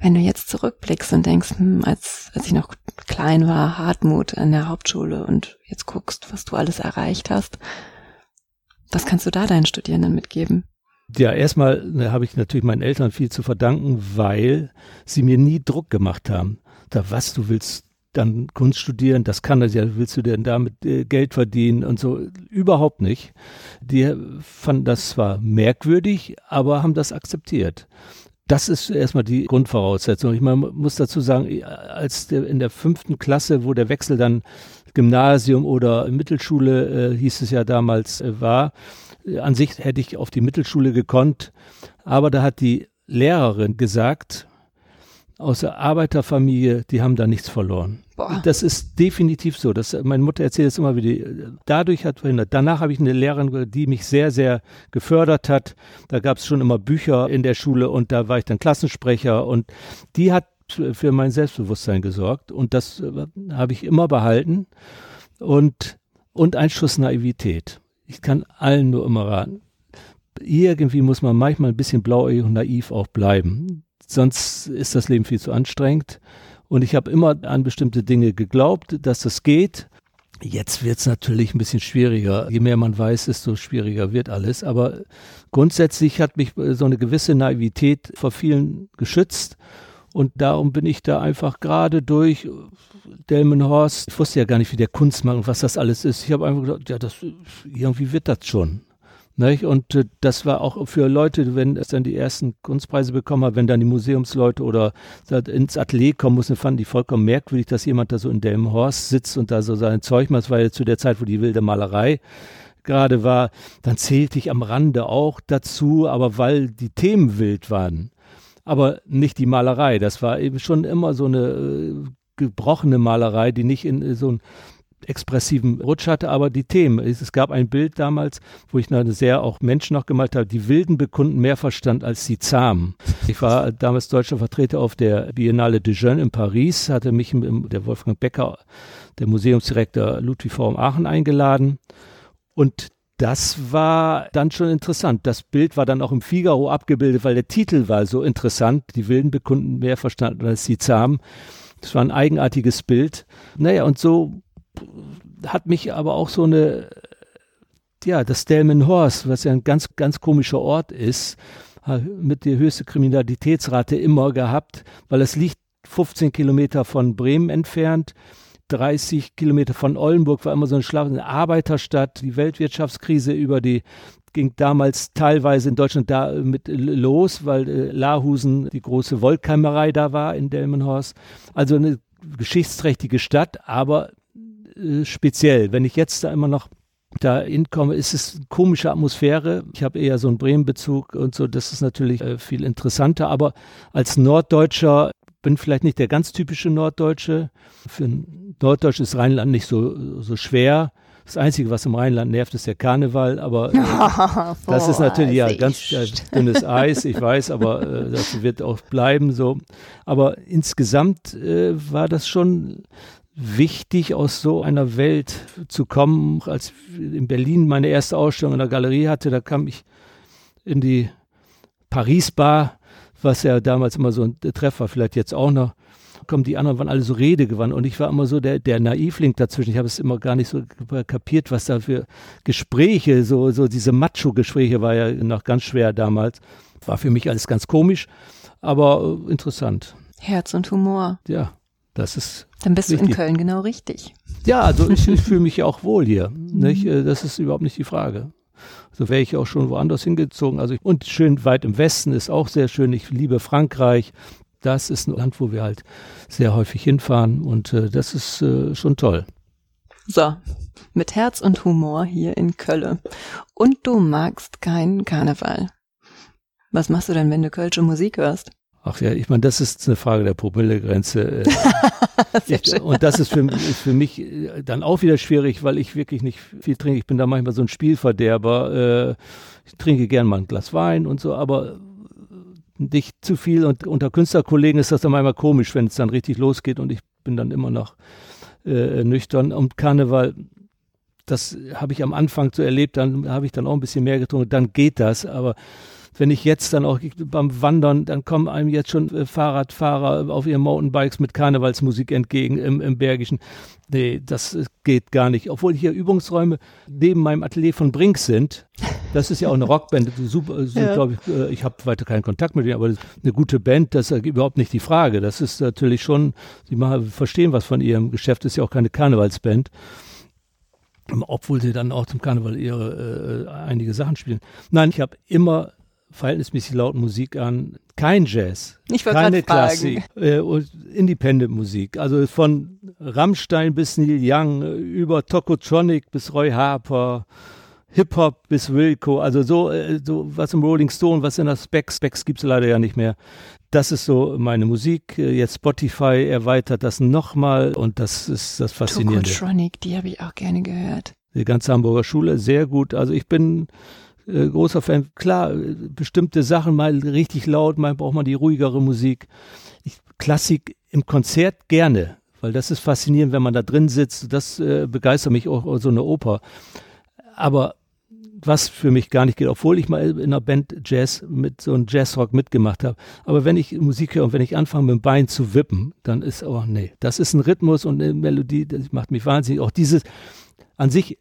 Wenn du jetzt zurückblickst und denkst, hm, als, als ich noch klein war, Hartmut an der Hauptschule und jetzt guckst, was du alles erreicht hast, was kannst du da deinen Studierenden mitgeben? Ja, erstmal ne, habe ich natürlich meinen Eltern viel zu verdanken, weil sie mir nie Druck gemacht haben. Da was du willst dann Kunst studieren, das kann das ja, willst du denn damit äh, Geld verdienen und so, überhaupt nicht. Die fanden das zwar merkwürdig, aber haben das akzeptiert. Das ist erstmal die Grundvoraussetzung. Ich meine, muss dazu sagen, als der, in der fünften Klasse, wo der Wechsel dann Gymnasium oder Mittelschule, äh, hieß es ja damals, äh, war, äh, an sich hätte ich auf die Mittelschule gekonnt, aber da hat die Lehrerin gesagt, aus der Arbeiterfamilie, die haben da nichts verloren. Boah. Das ist definitiv so. Das, meine Mutter erzählt es immer wieder. Dadurch hat verhindert. Danach habe ich eine Lehrerin, die mich sehr, sehr gefördert hat. Da gab es schon immer Bücher in der Schule und da war ich dann Klassensprecher und die hat für mein Selbstbewusstsein gesorgt und das äh, habe ich immer behalten und, und ein Schuss Naivität. Ich kann allen nur immer raten irgendwie muss man manchmal ein bisschen blauäugig und naiv auch bleiben. Sonst ist das Leben viel zu anstrengend. Und ich habe immer an bestimmte Dinge geglaubt, dass das geht. Jetzt wird es natürlich ein bisschen schwieriger. Je mehr man weiß, desto schwieriger wird alles. Aber grundsätzlich hat mich so eine gewisse Naivität vor vielen geschützt. Und darum bin ich da einfach gerade durch Delmenhorst. Ich wusste ja gar nicht, wie der Kunst macht und was das alles ist. Ich habe einfach gedacht, ja, das, irgendwie wird das schon. Nicht? Und äh, das war auch für Leute, wenn es dann die ersten Kunstpreise bekommen hat, wenn dann die Museumsleute oder ins Atelier kommen mussten, fanden die vollkommen merkwürdig, dass jemand da so in Delmenhorst sitzt und da so sein Zeug macht. Das war ja zu der Zeit, wo die wilde Malerei gerade war. Dann zählte ich am Rande auch dazu, aber weil die Themen wild waren. Aber nicht die Malerei. Das war eben schon immer so eine äh, gebrochene Malerei, die nicht in äh, so ein expressiven Rutsch hatte, aber die Themen. Es gab ein Bild damals, wo ich eine sehr auch Menschen noch gemalt habe, die Wilden bekunden mehr Verstand als die Zahmen. Ich war damals deutscher Vertreter auf der Biennale de Jeunes in Paris, hatte mich der Wolfgang Becker, der Museumsdirektor Ludwig Forum Aachen eingeladen und das war dann schon interessant. Das Bild war dann auch im Figaro abgebildet, weil der Titel war so interessant. Die Wilden bekunden mehr Verstand als die Zahmen. Das war ein eigenartiges Bild. Naja, und so hat mich aber auch so eine, ja, das Delmenhorst, was ja ein ganz, ganz komischer Ort ist, mit der höchste Kriminalitätsrate immer gehabt, weil es liegt 15 Kilometer von Bremen entfernt. 30 Kilometer von Oldenburg war immer so eine schlafende Arbeiterstadt. Die Weltwirtschaftskrise über die ging damals teilweise in Deutschland da mit los, weil äh, Lahusen die große Wollkeimerei da war in Delmenhorst. Also eine geschichtsträchtige Stadt, aber äh, speziell. Wenn ich jetzt da immer noch da hinkomme, ist es eine komische Atmosphäre. Ich habe eher so einen Bremen-Bezug und so, das ist natürlich äh, viel interessanter. Aber als Norddeutscher bin vielleicht nicht der ganz typische Norddeutsche. Für ein Norddeutsch ist Rheinland nicht so, so schwer. Das Einzige, was im Rheinland nervt, ist der Karneval, aber äh, das ist natürlich ja ganz äh, dünnes Eis, ich weiß, aber äh, das wird auch bleiben so. Aber insgesamt äh, war das schon wichtig, aus so einer Welt zu kommen. Als ich in Berlin meine erste Ausstellung in der Galerie hatte, da kam ich in die Paris Bar, was ja damals immer so ein Treff war, vielleicht jetzt auch noch. Kommen die anderen waren alle so redegewandt und ich war immer so der, der Naivling dazwischen. Ich habe es immer gar nicht so kapiert, was da für Gespräche, so, so diese Macho-Gespräche war ja noch ganz schwer damals. War für mich alles ganz komisch, aber interessant. Herz und Humor. Ja. Das ist. Dann bist wichtig. du in Köln genau richtig. Ja, also ich, ich fühle mich ja auch wohl hier. Nicht? Äh, das ist überhaupt nicht die Frage. So wäre ich auch schon woanders hingezogen. Also ich, und schön weit im Westen ist auch sehr schön. Ich liebe Frankreich. Das ist ein Land, wo wir halt sehr häufig hinfahren und äh, das ist äh, schon toll. So, mit Herz und Humor hier in Köln. Und du magst keinen Karneval. Was machst du denn, wenn du kölsche Musik hörst? Ach ja, ich meine, das ist eine Frage der Promillegrenze. Äh, und das ist für, ist für, mich äh, dann auch wieder schwierig, weil ich wirklich nicht viel trinke. Ich bin da manchmal so ein Spielverderber. Äh, ich trinke gern mal ein Glas Wein und so, aber nicht zu viel. Und unter Künstlerkollegen ist das dann manchmal komisch, wenn es dann richtig losgeht und ich bin dann immer noch äh, nüchtern. Und Karneval, das habe ich am Anfang so erlebt, dann habe ich dann auch ein bisschen mehr getrunken, dann geht das, aber wenn ich jetzt dann auch beim Wandern, dann kommen einem jetzt schon äh, Fahrradfahrer auf ihren Mountainbikes mit Karnevalsmusik entgegen im, im Bergischen. Nee, das äh, geht gar nicht. Obwohl hier Übungsräume neben meinem Atelier von Brink sind. Das ist ja auch eine Rockband. Super, so, ja. glaube ich, äh, ich habe weiter keinen Kontakt mit denen, aber eine gute Band, das ist überhaupt nicht die Frage. Das ist natürlich schon, sie machen, verstehen was von ihrem Geschäft, ist ja auch keine Karnevalsband obwohl sie dann auch zum Karneval ihre äh, einige Sachen spielen. Nein, ich habe immer verhältnismäßig laut Musik an. Kein Jazz, keine Klassik, äh, Independent-Musik. Also von Rammstein bis Neil Young, über Tokotronic bis Roy Harper, Hip-Hop bis Wilco, also so, äh, so was im Rolling Stone, was in der Specs, Specs gibt es leider ja nicht mehr. Das ist so meine Musik. Jetzt Spotify erweitert das nochmal und das ist das Faszinierende. Tokotronic, die habe ich auch gerne gehört. Die ganze Hamburger Schule, sehr gut. Also ich bin äh, großer Fan. Klar, bestimmte Sachen mal richtig laut, mal braucht man die ruhigere Musik. Ich, Klassik im Konzert gerne, weil das ist faszinierend, wenn man da drin sitzt. Das äh, begeistert mich auch, auch so eine Oper. Aber was für mich gar nicht geht, obwohl ich mal in einer Band Jazz mit so einem Jazzrock mitgemacht habe. Aber wenn ich Musik höre und wenn ich anfange mit dem Bein zu wippen, dann ist, oh nee, das ist ein Rhythmus und eine Melodie, das macht mich wahnsinnig. Auch dieses an sich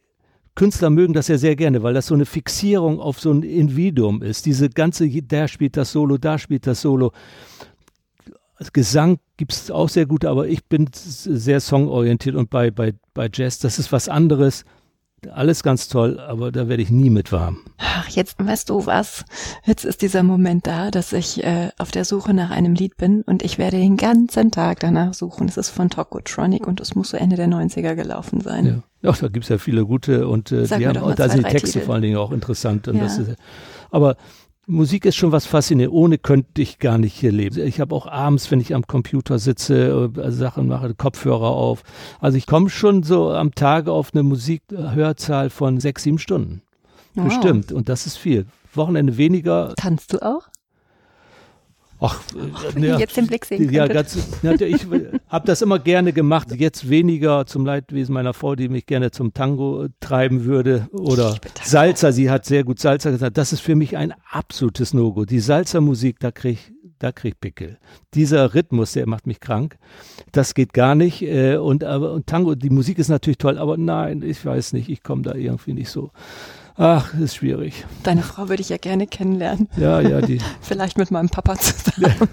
Künstler mögen das ja sehr gerne, weil das so eine Fixierung auf so ein Individuum ist. Diese ganze, der spielt das Solo, da spielt das Solo. Gesang gibt es auch sehr gut, aber ich bin sehr songorientiert und bei, bei, bei Jazz, das ist was anderes. Alles ganz toll, aber da werde ich nie mit warm. Ach, jetzt weißt du was? Jetzt ist dieser Moment da, dass ich äh, auf der Suche nach einem Lied bin und ich werde den ganzen Tag danach suchen. Es ist von Tokotronic und es muss so Ende der 90er gelaufen sein. Ja, ja da gibt es ja viele gute und äh, die haben, da sind die Texte Titel. vor allen Dingen auch interessant. Und ja. das ist, aber Musik ist schon was faszinierend. Ohne könnte ich gar nicht hier leben. Ich habe auch abends, wenn ich am Computer sitze, äh, Sachen mache, Kopfhörer auf. Also ich komme schon so am Tage auf eine Musikhörzahl von sechs, sieben Stunden. Wow. Bestimmt. Und das ist viel. Wochenende weniger. Tanzt du auch? Ach, Wenn ja, jetzt den Blick sehen ja, ganz, ja, ich habe das immer gerne gemacht. Jetzt weniger zum Leidwesen meiner Frau, die mich gerne zum Tango treiben würde. Oder Salsa, sie hat sehr gut Salsa gesagt. Das ist für mich ein absolutes No-Go. Die Salsa-Musik, da kriege ich da krieg ich Pickel. Dieser Rhythmus, der macht mich krank. Das geht gar nicht. Äh, und, aber, und Tango, die Musik ist natürlich toll, aber nein, ich weiß nicht, ich komme da irgendwie nicht so. Ach, ist schwierig. Deine Frau würde ich ja gerne kennenlernen. Ja, ja, die. Vielleicht mit meinem Papa zusammen.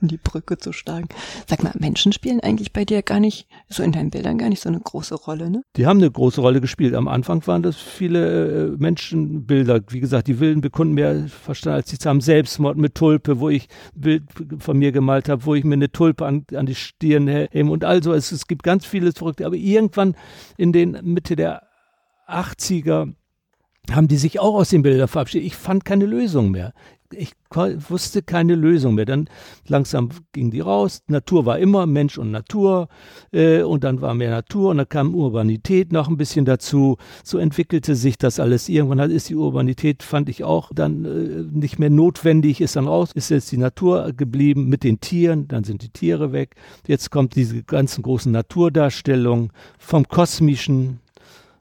Um die Brücke zu schlagen. Sag mal, Menschen spielen eigentlich bei dir gar nicht, so in deinen Bildern gar nicht so eine große Rolle, ne? Die haben eine große Rolle gespielt. Am Anfang waren das viele äh, Menschenbilder. Wie gesagt, die wilden Bekunden mehr verstanden als die haben Selbstmord mit Tulpe, wo ich ein Bild von mir gemalt habe, wo ich mir eine Tulpe an, an die Stirn hebe und also es, es gibt ganz viele verrückte, aber irgendwann in den Mitte der 80er haben die sich auch aus den Bildern verabschiedet. Ich fand keine Lösung mehr. Ich wusste keine Lösung mehr. Dann langsam ging die raus. Natur war immer Mensch und Natur. Äh, und dann war mehr Natur und dann kam Urbanität noch ein bisschen dazu. So entwickelte sich das alles. Irgendwann ist die Urbanität, fand ich auch, dann äh, nicht mehr notwendig, ist dann raus. Ist jetzt die Natur geblieben mit den Tieren. Dann sind die Tiere weg. Jetzt kommt diese ganzen großen Naturdarstellungen vom Kosmischen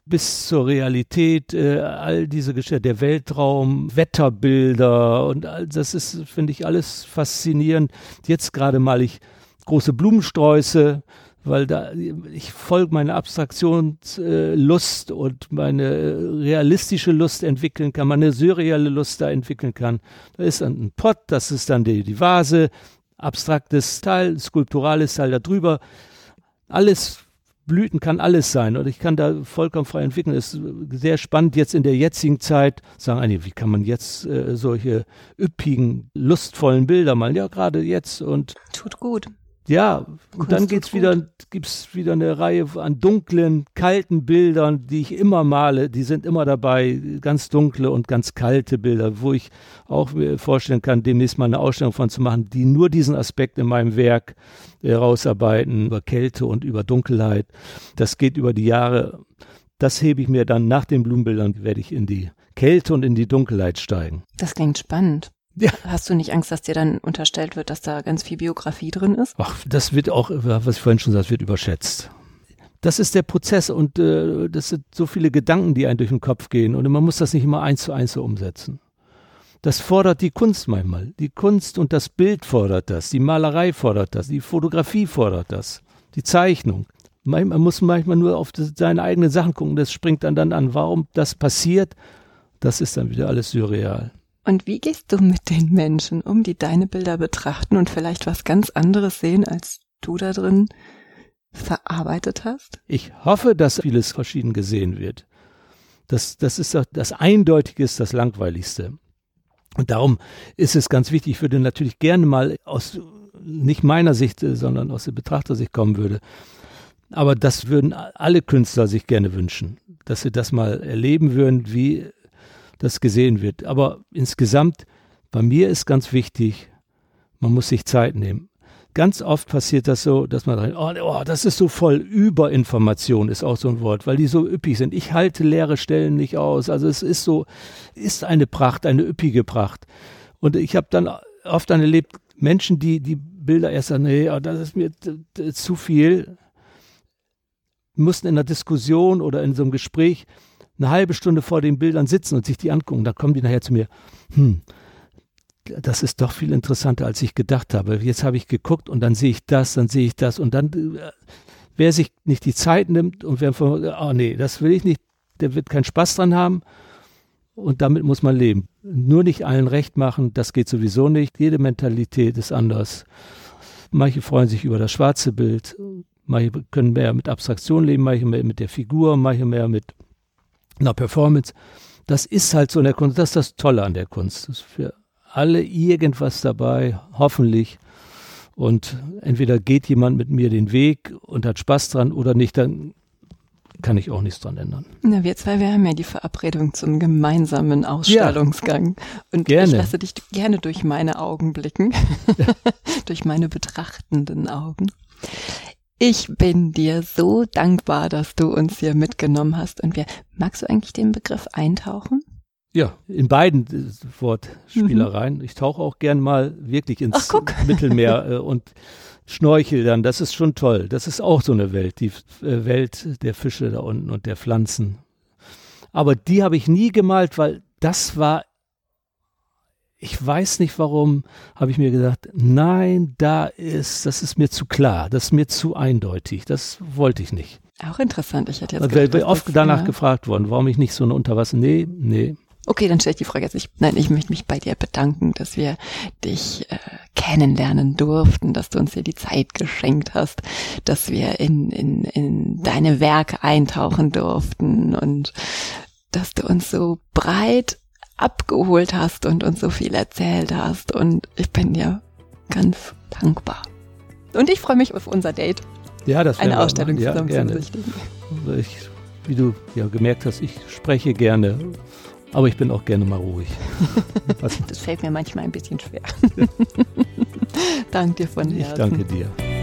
bis zur Realität, äh, all diese Geschichte, der Weltraum, Wetterbilder und all das ist, finde ich, alles faszinierend. Jetzt gerade mal ich große Blumensträuße, weil da ich folge meine Abstraktionslust äh, und meine realistische Lust entwickeln kann, meine surreale Lust da entwickeln kann. Da ist dann ein Pott, das ist dann die, die Vase, abstraktes Teil, skulpturales Teil darüber. Alles Blüten kann alles sein und ich kann da vollkommen frei entwickeln. Es ist sehr spannend jetzt in der jetzigen Zeit, sagen einige, wie kann man jetzt äh, solche üppigen, lustvollen Bilder malen? Ja, gerade jetzt und. Tut gut. Ja, und dann geht's wieder, gibt's wieder eine Reihe an dunklen, kalten Bildern, die ich immer male. Die sind immer dabei, ganz dunkle und ganz kalte Bilder, wo ich auch mir vorstellen kann, demnächst mal eine Ausstellung von zu machen, die nur diesen Aspekt in meinem Werk herausarbeiten, über Kälte und über Dunkelheit. Das geht über die Jahre. Das hebe ich mir dann nach den Blumenbildern, werde ich in die Kälte und in die Dunkelheit steigen. Das klingt spannend. Ja. Hast du nicht Angst, dass dir dann unterstellt wird, dass da ganz viel Biografie drin ist? Ach, das wird auch, was ich vorhin schon sagte, wird überschätzt. Das ist der Prozess und äh, das sind so viele Gedanken, die einem durch den Kopf gehen und man muss das nicht immer eins zu eins so umsetzen. Das fordert die Kunst manchmal. Die Kunst und das Bild fordert das, die Malerei fordert das, die Fotografie fordert das, die Zeichnung. Man muss manchmal nur auf seine eigenen Sachen gucken, das springt dann, dann an. Warum das passiert, das ist dann wieder alles surreal. Und wie gehst du mit den Menschen um, die deine Bilder betrachten und vielleicht was ganz anderes sehen, als du da drin verarbeitet hast? Ich hoffe, dass vieles verschieden gesehen wird. Das, das ist das Eindeutige, das Langweiligste. Und darum ist es ganz wichtig, ich würde natürlich gerne mal aus nicht meiner Sicht, sondern aus der Betrachtersicht kommen würde. Aber das würden alle Künstler sich gerne wünschen, dass sie das mal erleben würden, wie das gesehen wird. Aber insgesamt, bei mir ist ganz wichtig, man muss sich Zeit nehmen. Ganz oft passiert das so, dass man sagt, oh, oh, das ist so voll Überinformation, ist auch so ein Wort, weil die so üppig sind. Ich halte leere Stellen nicht aus. Also es ist so, ist eine Pracht, eine üppige Pracht. Und ich habe dann oft dann erlebt, Menschen, die die Bilder erst sagen, nee, oh, das ist mir zu viel, mussten in einer Diskussion oder in so einem Gespräch eine halbe Stunde vor den Bildern sitzen und sich die angucken. Da kommen die nachher zu mir, hm, das ist doch viel interessanter, als ich gedacht habe. Jetzt habe ich geguckt und dann sehe ich das, dann sehe ich das und dann, äh, wer sich nicht die Zeit nimmt und wer von, oh nee, das will ich nicht, der wird keinen Spaß dran haben und damit muss man leben. Nur nicht allen recht machen, das geht sowieso nicht. Jede Mentalität ist anders. Manche freuen sich über das schwarze Bild, manche können mehr mit Abstraktion leben, manche mehr mit der Figur, manche mehr mit einer Performance. Das ist halt so in der Kunst, das ist das Tolle an der Kunst. Das ist für alle irgendwas dabei, hoffentlich. Und entweder geht jemand mit mir den Weg und hat Spaß dran oder nicht, dann kann ich auch nichts dran ändern. Na, wir zwei, wir haben ja die Verabredung zum gemeinsamen Ausstellungsgang. Ja, und gerne. ich lasse dich gerne durch meine Augen blicken, durch meine betrachtenden Augen. Ich bin dir so dankbar, dass du uns hier mitgenommen hast. Und wir, magst du eigentlich den Begriff eintauchen? Ja, in beiden äh, Wortspielereien. Mhm. Ich tauche auch gern mal wirklich ins Ach, Mittelmeer äh, und Schnorchel dann, das ist schon toll. Das ist auch so eine Welt, die äh, Welt der Fische da unten und der Pflanzen. Aber die habe ich nie gemalt, weil das war, ich weiß nicht warum, habe ich mir gesagt, nein, da ist, das ist mir zu klar, das ist mir zu eindeutig, das wollte ich nicht. Auch interessant, ich hätte jetzt gedacht, wäre oft danach ja. gefragt worden, warum ich nicht so eine Unterwasser, nee, nee, Okay, dann stelle ich die Frage jetzt nicht. Nein, ich möchte mich bei dir bedanken, dass wir dich äh, kennenlernen durften, dass du uns hier die Zeit geschenkt hast, dass wir in, in, in deine Werke eintauchen durften und dass du uns so breit abgeholt hast und uns so viel erzählt hast. Und ich bin dir ganz dankbar. Und ich freue mich auf unser Date. Ja, das Eine Ausstellung ja, zusammen gerne. zu besichtigen. Ich, wie du ja gemerkt hast, ich spreche gerne aber ich bin auch gerne mal ruhig. das fällt mir manchmal ein bisschen schwer. danke dir von Herzen. Ich danke dir.